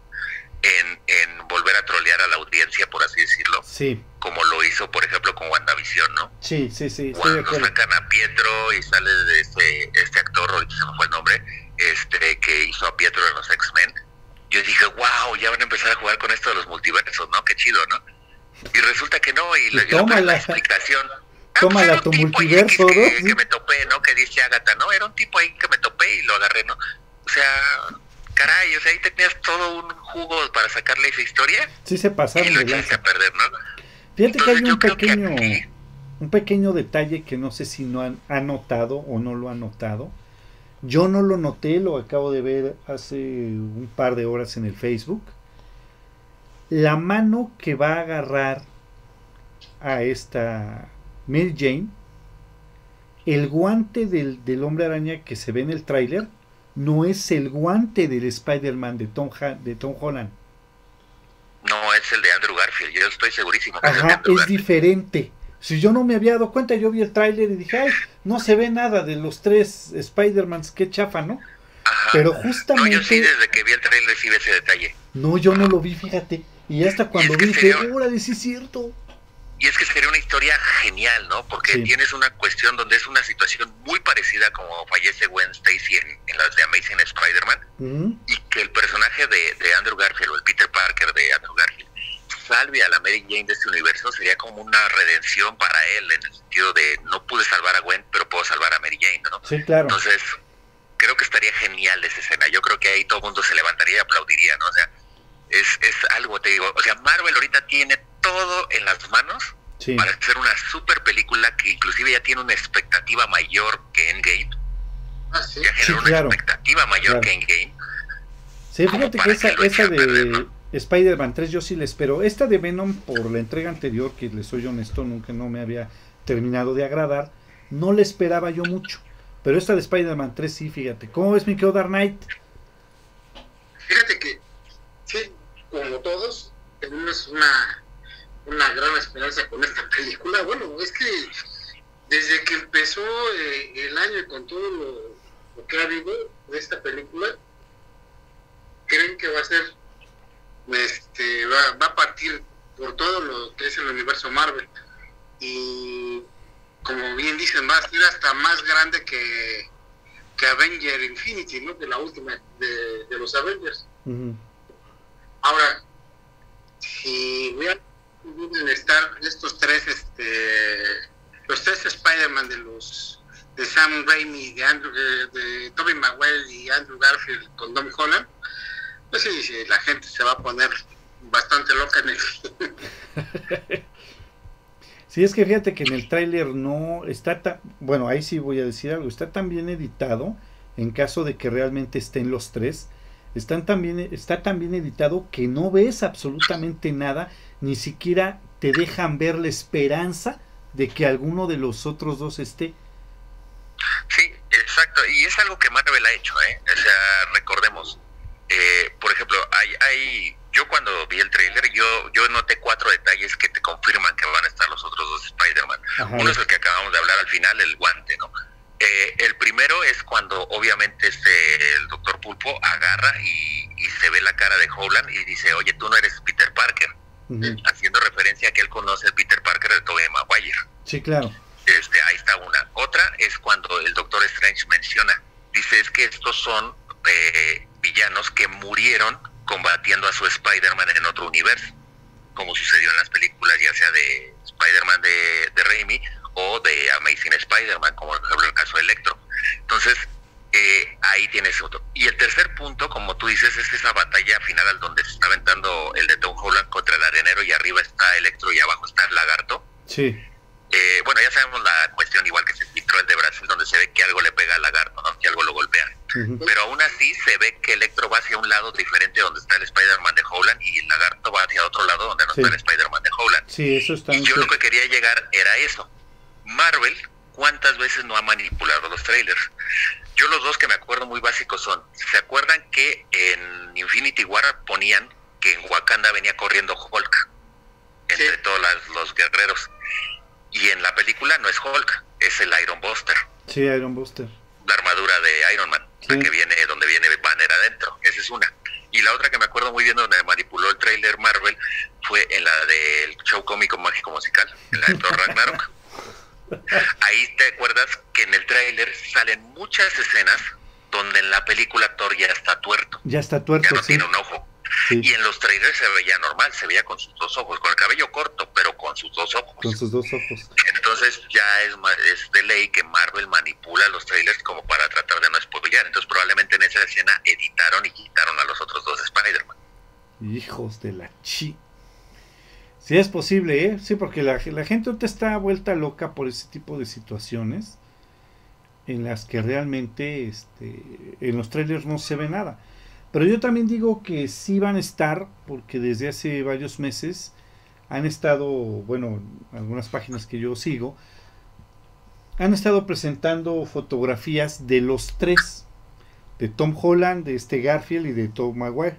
en, en volver a trolear a la audiencia, por así decirlo, Sí, como lo hizo, por ejemplo, con WandaVision, ¿no? sí, sí, sí, cuando sacan a Pietro y sale de este, este actor, ahorita se me fue el nombre, este que hizo a Pietro en los X-Men, yo dije, wow, ya van a empezar a jugar con esto de los multiversos, ¿no? Qué chido, ¿no? Y resulta que no, y, Y le dio tómala. la explicación. Ah, Tómala un tu multiverso, que, me topé, ¿no? Que dice Agatha, ¿no? Era un tipo ahí que me topé y lo agarré, ¿no? O sea, caray, o sea, ahí tenías todo un jugo para sacarle esa historia Sí se y pasaron lo echaste a perder, ¿no? Fíjate que hay un pequeño, aquí- un pequeño detalle que no sé si no han anotado o no lo han notado. Yo no lo noté, lo acabo de ver hace un par de horas en el Facebook. La mano que va a agarrar a esta Mary Jane, el guante del, del hombre araña que se ve en el tráiler, no es el guante del Spider-Man de Tom, de Tom Holland. No, es el de Andrew Garfield, yo estoy segurísimo. Que Ajá, es diferente. Si yo no me había dado cuenta, yo vi el tráiler y dije, ay, no se ve nada de los tres Spider-Mans, qué chafa, ¿no? Ajá. Pero justamente... No, yo sí desde que vi el tráiler sí ese detalle. No, yo no lo vi, fíjate. Y hasta cuando vi, dije, sería... sí es cierto. Y es que sería una historia genial, ¿no? Porque tienes una cuestión donde es una situación muy parecida como fallece Gwen Stacy en, las de Amazing Spider-Man. Y que el personaje de, de Andrew Garfield, o el Peter Parker de Andrew Garfield, salve a la Mary Jane de este universo sería como una redención para él, en el sentido de no pude salvar a Gwen, pero puedo salvar a Mary Jane, ¿no? Sí, claro. Entonces, creo que estaría genial esa escena. Yo creo que ahí todo el mundo se levantaría y aplaudiría, ¿no? O sea, es, es algo, te digo. O sea, Marvel ahorita tiene todo en las manos para hacer una super película que inclusive ya tiene una expectativa mayor que Endgame. Ah, ¿sí? Ya generó sí, claro. una expectativa mayor claro. que Endgame. Sí, fíjate que esa, de. Spider-Man 3 yo sí la espero. Esta de Venom por la entrega anterior, que les soy honesto, nunca no me había terminado de agradar, no la esperaba yo mucho. Pero esta de Spider-Man 3 sí, fíjate. ¿Cómo ves mi Dark Knight? Fíjate que, sí, como todos, tenemos una, una gran esperanza con esta película. Bueno, es que desde que empezó eh, el año y con todo lo, lo que ha habido de esta película, creen que va a ser este, va, a partir por todo lo que es el universo Marvel. Y como bien dicen, va a ser hasta más grande que, que Avenger Infinity, ¿no? Que la última de, de los Avengers. Ahora, si vean estar estos tres, este, los tres Spider-Man de los de Sam Raimi, de Andrew, de, de Tobey Maguire y Andrew Garfield con Tom Holland, pues sí, la gente se va a poner bastante loca en el... sí, es que fíjate que en el tráiler no está tan... Bueno, ahí sí voy a decir algo. Está tan bien editado, en caso de que realmente estén los tres, están tan bien, está tan bien editado que no ves absolutamente nada, ni siquiera te dejan ver la esperanza de que alguno de los otros dos esté. Sí, exacto. Y es algo que Marvel ha hecho, ¿eh? O sea, recordemos, eh, por ejemplo, hay, hay, yo cuando vi el tráiler, yo, yo noté cuatro detalles que te confirman que van a estar los otros dos Spider-Man. Uno es el que acabamos de hablar al final, el guante, ¿no? Eh, el primero es cuando obviamente este, el doctor Pulpo agarra y, se ve la cara de Holland y dice, oye, tú no eres Peter Parker, haciendo referencia a que él conoce a Peter Parker de Tobey Maguire. Sí, claro. Este, ahí está una. Otra es cuando el doctor Strange menciona, dice, es que estos son eh, villanos que murieron combatiendo a su Spider-Man en otro universo, como sucedió en las películas ya sea de Spider-Man de, de Raimi o de Amazing Spider-Man, como por ejemplo el caso de Electro. Entonces, eh, ahí tienes otro. Y el tercer punto, como tú dices, es esa batalla final al donde se está aventando el de Tom Holland contra el arenero y arriba está Electro y abajo está el lagarto. Sí. Eh, bueno, ya sabemos la cuestión igual que se filtró el de Brasil, donde se ve que algo le pega al lagarto, ¿no? que algo lo golpea pero aún así se ve que Electro va hacia un lado diferente donde está el Spider-Man de Howland y el lagarto va hacia otro lado donde no está el Spider-Man de Howland. Sí, eso está y yo lo que quería llegar era eso. Marvel, ¿cuántas veces no ha manipulado los trailers? Yo los dos que me acuerdo muy básicos son, ¿se acuerdan que en Infinity War ponían que en Wakanda venía corriendo Hulk? Entre todos los guerreros. Y en la película no es Hulk, es el Iron Buster. Sí, Iron Buster. La armadura de Iron Man que viene, donde viene Banner adentro, esa es una. Y la otra que me acuerdo muy bien donde manipuló el tráiler Marvel fue en la del show cómico mágico musical, en la de Thor Ragnarok. Ahí te acuerdas que en el tráiler salen muchas escenas donde en la película Thor ya está tuerto. Ya está tuerto. No sí. tiene un ojo. Y en los trailers se veía normal, se veía con sus dos ojos, con el cabello corto, pero con sus dos ojos. Entonces ya es, es de ley que Marvel manipula los trailers como para tratar de no spoilear. Entonces probablemente en esa escena editaron y quitaron a los otros dos Spider-Man. Hijos de la chi. Sí, es posible, ¿eh? Sí, porque la, la gente te está vuelta loca por ese tipo de situaciones en las que realmente este, en los trailers no se ve nada. Pero yo también digo que sí van a estar, porque desde hace varios meses han estado, bueno, algunas páginas que yo sigo, han estado presentando fotografías de los tres, de Tom Holland, de este Garfield y de Tom Maguire.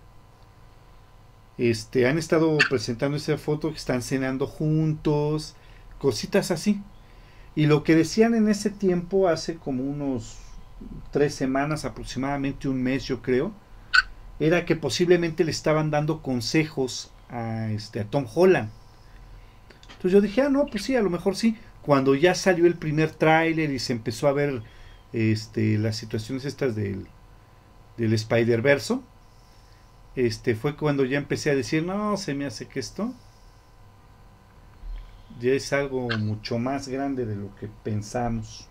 Este, han estado presentando esa foto que están cenando juntos, cositas así. Y lo que decían en ese tiempo, hace como unos tres semanas aproximadamente, un mes yo creo, era que posiblemente le estaban dando consejos a, este, a Tom Holland. Entonces yo dije, ah, no, pues sí, a lo mejor sí. Cuando ya salió el primer tráiler y se empezó a ver este, las situaciones estas del, del Spider-Verse, este, fue cuando ya empecé a decir, no, se me hace que esto ya es algo mucho más grande de lo que pensamos.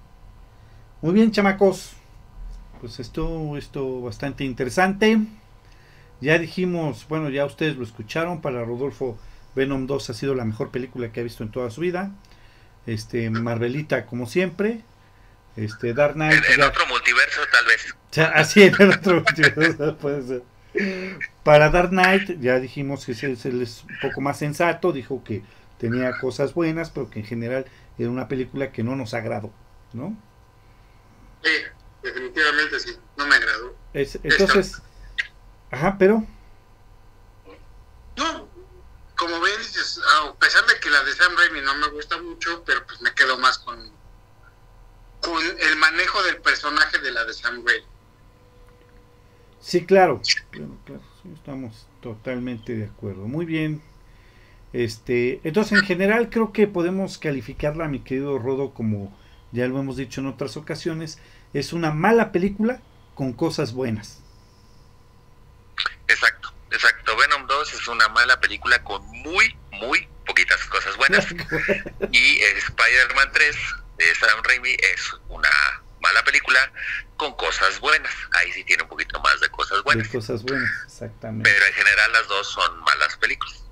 Muy bien, chamacos. Pues esto, esto bastante interesante. Ya dijimos, bueno, ya ustedes lo escucharon, para Rodolfo Venom 2 ha sido la mejor película que ha visto en toda su vida. Este, Marvelita como siempre. Este, Dark Knight. En, en otro multiverso tal vez. Así en otro multiverso puede ser. Para Dark Knight ya dijimos que él es un poco más sensato, dijo que tenía cosas buenas, pero que en general era una película que no nos agradó, ¿no? Sí, definitivamente sí, no me agradó. Es, entonces, ajá, pero... No, como ven, dices, a pesar de que la de Sam Raimi no me gusta mucho, pero pues me quedo más con, con el manejo del personaje de la de Sam Raimi. Sí, claro, claro, claro, sí, estamos totalmente de acuerdo. Muy bien. Este, entonces en general creo que podemos calificarla, mi querido Rodo, como ya lo hemos dicho en otras ocasiones, es una mala película con cosas buenas. Exacto, exacto. Venom 2 es una mala película con muy, muy poquitas cosas buenas. y Spider-Man 3 de Sam Raimi es una mala película con cosas buenas. Ahí sí tiene un poquito más de cosas buenas. De cosas buenas, exactamente. Pero en general las dos son malas películas.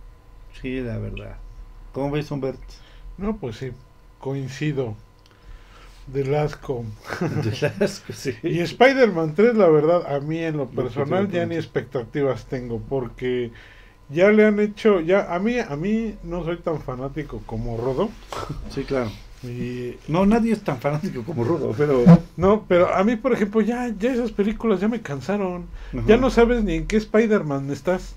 Sí, la verdad. ¿Cómo ves, Humbert? No, pues sí, coincido. De Lasco. De Lasco, sí. Y Spider-Man 3, la verdad, a mí en lo personal ya ni expectativas tengo, porque ya le han hecho, ya a mí, a mí no soy tan fanático como Rodo. Sí, claro. Y, No, nadie es tan fanático como Rodo, pero... no, pero a mí, por ejemplo, ya, ya esas películas ya me cansaron. Ajá. Ya no sabes ni en qué Spider-Man estás.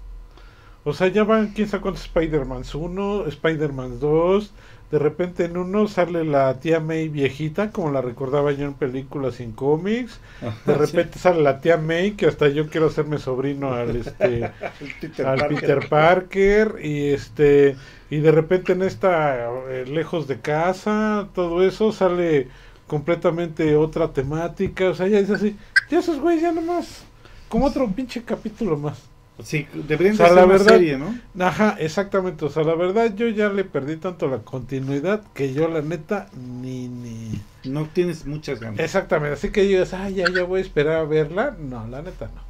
O sea, ya van quién sabe cuántos Spider-Man 1, Spider-Man 2. De repente en uno sale la tía May viejita, como la recordaba yo en películas y en cómics. De repente sale la tía May, que hasta yo quiero hacerme sobrino al este Peter al Parker. Peter Parker y este y de repente en esta eh, lejos de casa todo eso sale completamente otra temática o sea ya es así ya esos güeyes ya nomás como otro pinche capítulo más Sí, deberían O sea, de la ser una verdad- serie, ¿no? ajá exactamente o sea la verdad yo ya le perdí tanto la continuidad que yo la neta ni ni No tienes muchas ganas. exactamente así que yo ah ya ya voy a esperar a verla no la neta no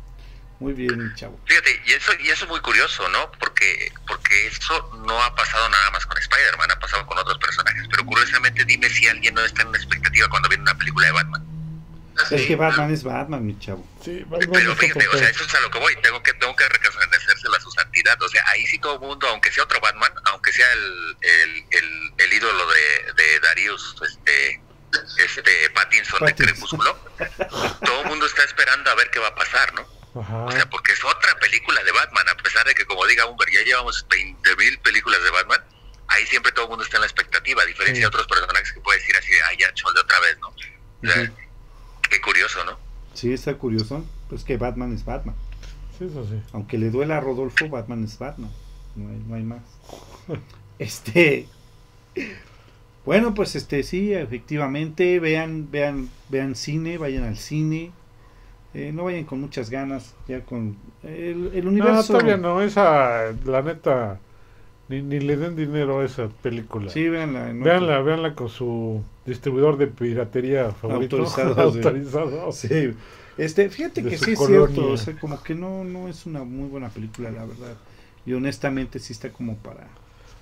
Muy bien, chavo. Fíjate, y eso, y eso es muy curioso, ¿no? Porque, porque eso no ha pasado nada más con Spider-Man, ha pasado con otros personajes. Pero curiosamente, dime si alguien no está en una expectativa cuando viene una película de Batman. Es que Batman es Batman, mi chavo. sí Pero fíjate, o sea, eso es a lo que voy. Tengo que, tengo que reconocérsela a su santidad. O sea, ahí sí todo el mundo, aunque sea otro Batman, aunque sea el, el, el, el ídolo de, de Darius, este, este Pattinson, de. Crepúsculo, todo el mundo está esperando a ver qué va a pasar, ¿no? Ajá. O sea, porque es otra película de Batman, a pesar de que, como diga Humber, ya llevamos 20.000 películas de Batman, ahí siempre todo el mundo está en la expectativa, a diferencia Sí. de otros personajes que puede decir así de, ay, ya chole otra vez, ¿no? O sea. Qué curioso, ¿no? Sí, está curioso. Pues que Batman es Batman. sí eso sí Aunque le duela a Rodolfo, Batman es Batman. No hay, no hay más. Este. Bueno, pues este sí, efectivamente, vean, vean, vean cine, vayan al cine. Eh, no vayan con muchas ganas, ya con el, el No, universo. todavía no, esa, la neta, ni, ni le den dinero a esa película. Sí, véanla. Véanla, otro- véanla con su distribuidor de piratería favorito. Autorizado, sí. Autorizado. Sí. Este, fíjate De que sí es cierto, o sea, como que no, no es una muy buena película, la verdad. Y honestamente sí está como para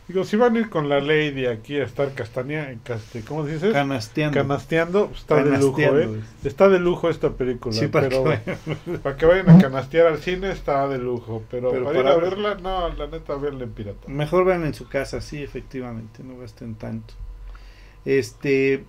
Digo, si van a ir con la lady aquí a estar castaña, caste, ¿cómo dices? canasteando. Canasteando, está de lujo, ¿eh? Está de lujo esta película. Sí, para pero que para que vayan a canastear al cine está de lujo. Pero, Pero para, ir a verla, no, la neta, verla en pirata. Mejor vean en su casa, sí, efectivamente, no gasten tanto. Este,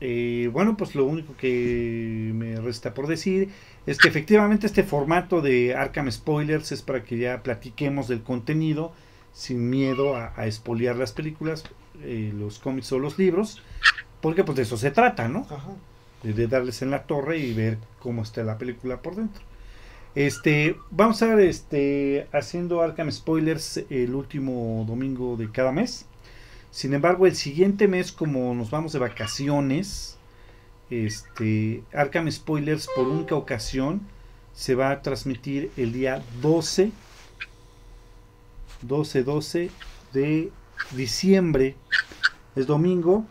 eh, bueno, pues lo único que me resta por decir es que efectivamente este formato de Arkham Spoilers es para que ya platiquemos del contenido sin miedo a, a espoliar las películas, eh, los cómics o los libros, porque pues de eso se trata, ¿no? Ajá. de, de darles en la torre y ver cómo está la película por dentro. Este, vamos a ver, este, haciendo Arkham Spoilers el último domingo de cada mes. Sin embargo, el siguiente mes, como nos vamos de vacaciones, este, Arkham Spoilers por única ocasión se va a transmitir el día 12, 12, 12 de diciembre. Es domingo.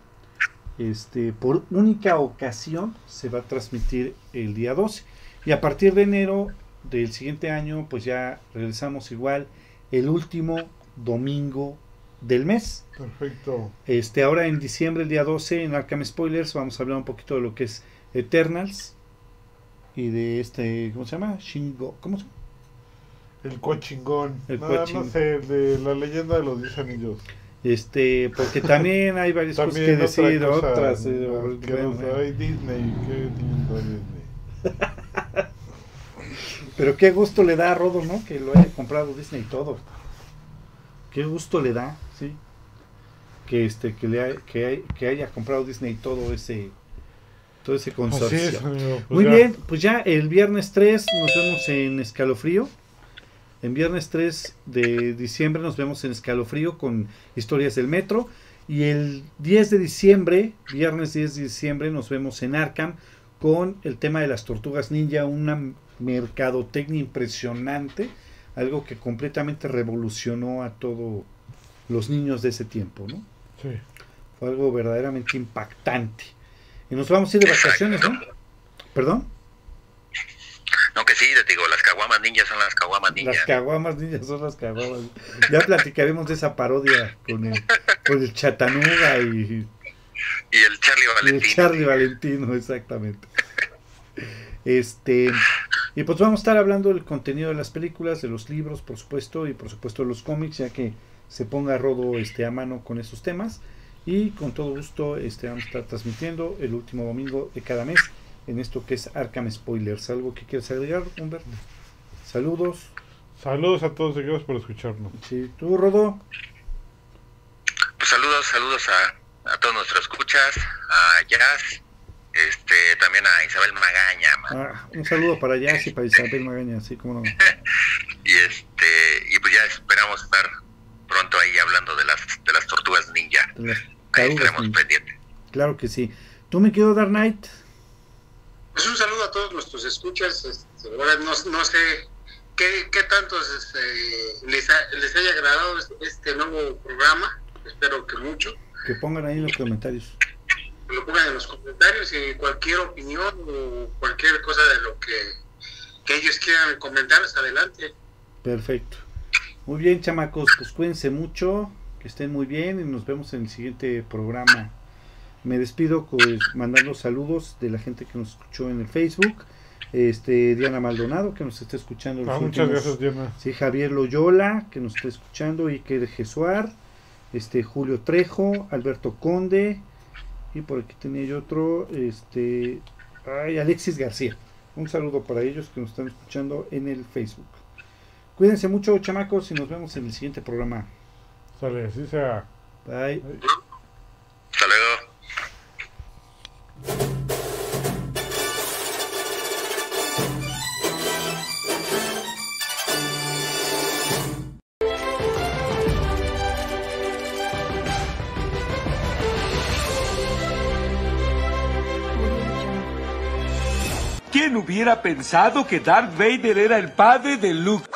Este, por única ocasión se va a transmitir el día 12. Y a partir de enero del siguiente año, pues ya regresamos igual el último domingo del mes. Perfecto. Este, ahora en diciembre, el día 12, en Arkham Spoilers, vamos a hablar un poquito de lo que es Eternals y de este, ¿cómo se llama? Shingo, ¿cómo se llama? El cuachingón. El Nada, cuachingón. no sé, de la leyenda de los 10 anillos. Este, porque también hay varias cosas que otra decir, otras. eh, asquerosa. bueno, Disney, qué lindo Disney. Pero qué gusto le da a Rodo, ¿no? Que lo haya comprado Disney todo. Qué gusto le da, sí. Que este, que le hay- que, hay- que haya comprado Disney todo ese, todo ese consorcio. Así es, amigo, pues Muy ya. bien, pues ya el viernes 3 nos vemos en Escalofrío. En viernes 3 de diciembre nos vemos en Escalofrío con historias del metro. Y el 10 de diciembre, viernes 10 de diciembre, nos vemos en Arkham con el tema de las tortugas ninja, una mercadotecnia impresionante, algo que completamente revolucionó a todos los niños de ese tiempo, ¿no? Sí. Fue algo verdaderamente impactante. Y nos vamos a ir de vacaciones, ¿no? ¿Perdón? No, que sí, te digo, las caguamas ninjas son las caguamas ninjas. Las caguamas ninjas son las caguamas. Ya platicaremos de esa parodia con el, con el Chatanuga y, Y el Charlie y el Valentino. Charlie Valentino, exactamente. Este, y pues vamos a estar hablando del contenido de las películas, de los libros, por supuesto, y por supuesto de los cómics, ya que se ponga Rodo este, a mano con esos temas. Y con todo gusto este, vamos a estar transmitiendo el último domingo de cada mes en esto que es Arkham Spoilers. ¿Algo que quieras agregar, Humberto? Saludos. Saludos a todos y gracias por escucharnos. Sí, tú, Rodo. Pues saludos, saludos a, a todos nuestros escuchas, a Jazz, este, también a Isabel Magaña. Ah, un saludo para Jazz y para Isabel Magaña, así como no. y este, y pues ya esperamos estar pronto ahí hablando de las, de las tortugas ninja. las Ahí estaremos ninja. pendientes. Claro que sí. ¿Tú me quiero dar Night? Pues un saludo a todos nuestros escuchas. este, ahora no, no sé qué, qué tantos este, les, ha- les haya agradado este, este nuevo programa. Espero que mucho. Que pongan ahí en los comentarios. Lo pongan en los comentarios y cualquier opinión o cualquier cosa de lo que, que ellos quieran comentar, pues, adelante. Perfecto. Muy bien, chamacos, pues cuídense mucho, que estén muy bien y nos vemos en el siguiente programa. Me despido pues, mandando saludos de la gente que nos escuchó en el Facebook. Este, Diana Maldonado, que nos está escuchando. los Ah, muchas últimos- gracias, Diana. Sí, Javier Loyola, que nos está escuchando, Iker Jesuar, este, Julio Trejo, Alberto Conde, y por aquí tenía yo otro, este, ay, Alexis García. Un saludo para ellos que nos están escuchando en el Facebook. Cuídense mucho, chamacos, y nos vemos en el siguiente programa. Sale, así sea. Bye. Hasta luego. Hubiera pensado que Darth Vader era el padre de Luke?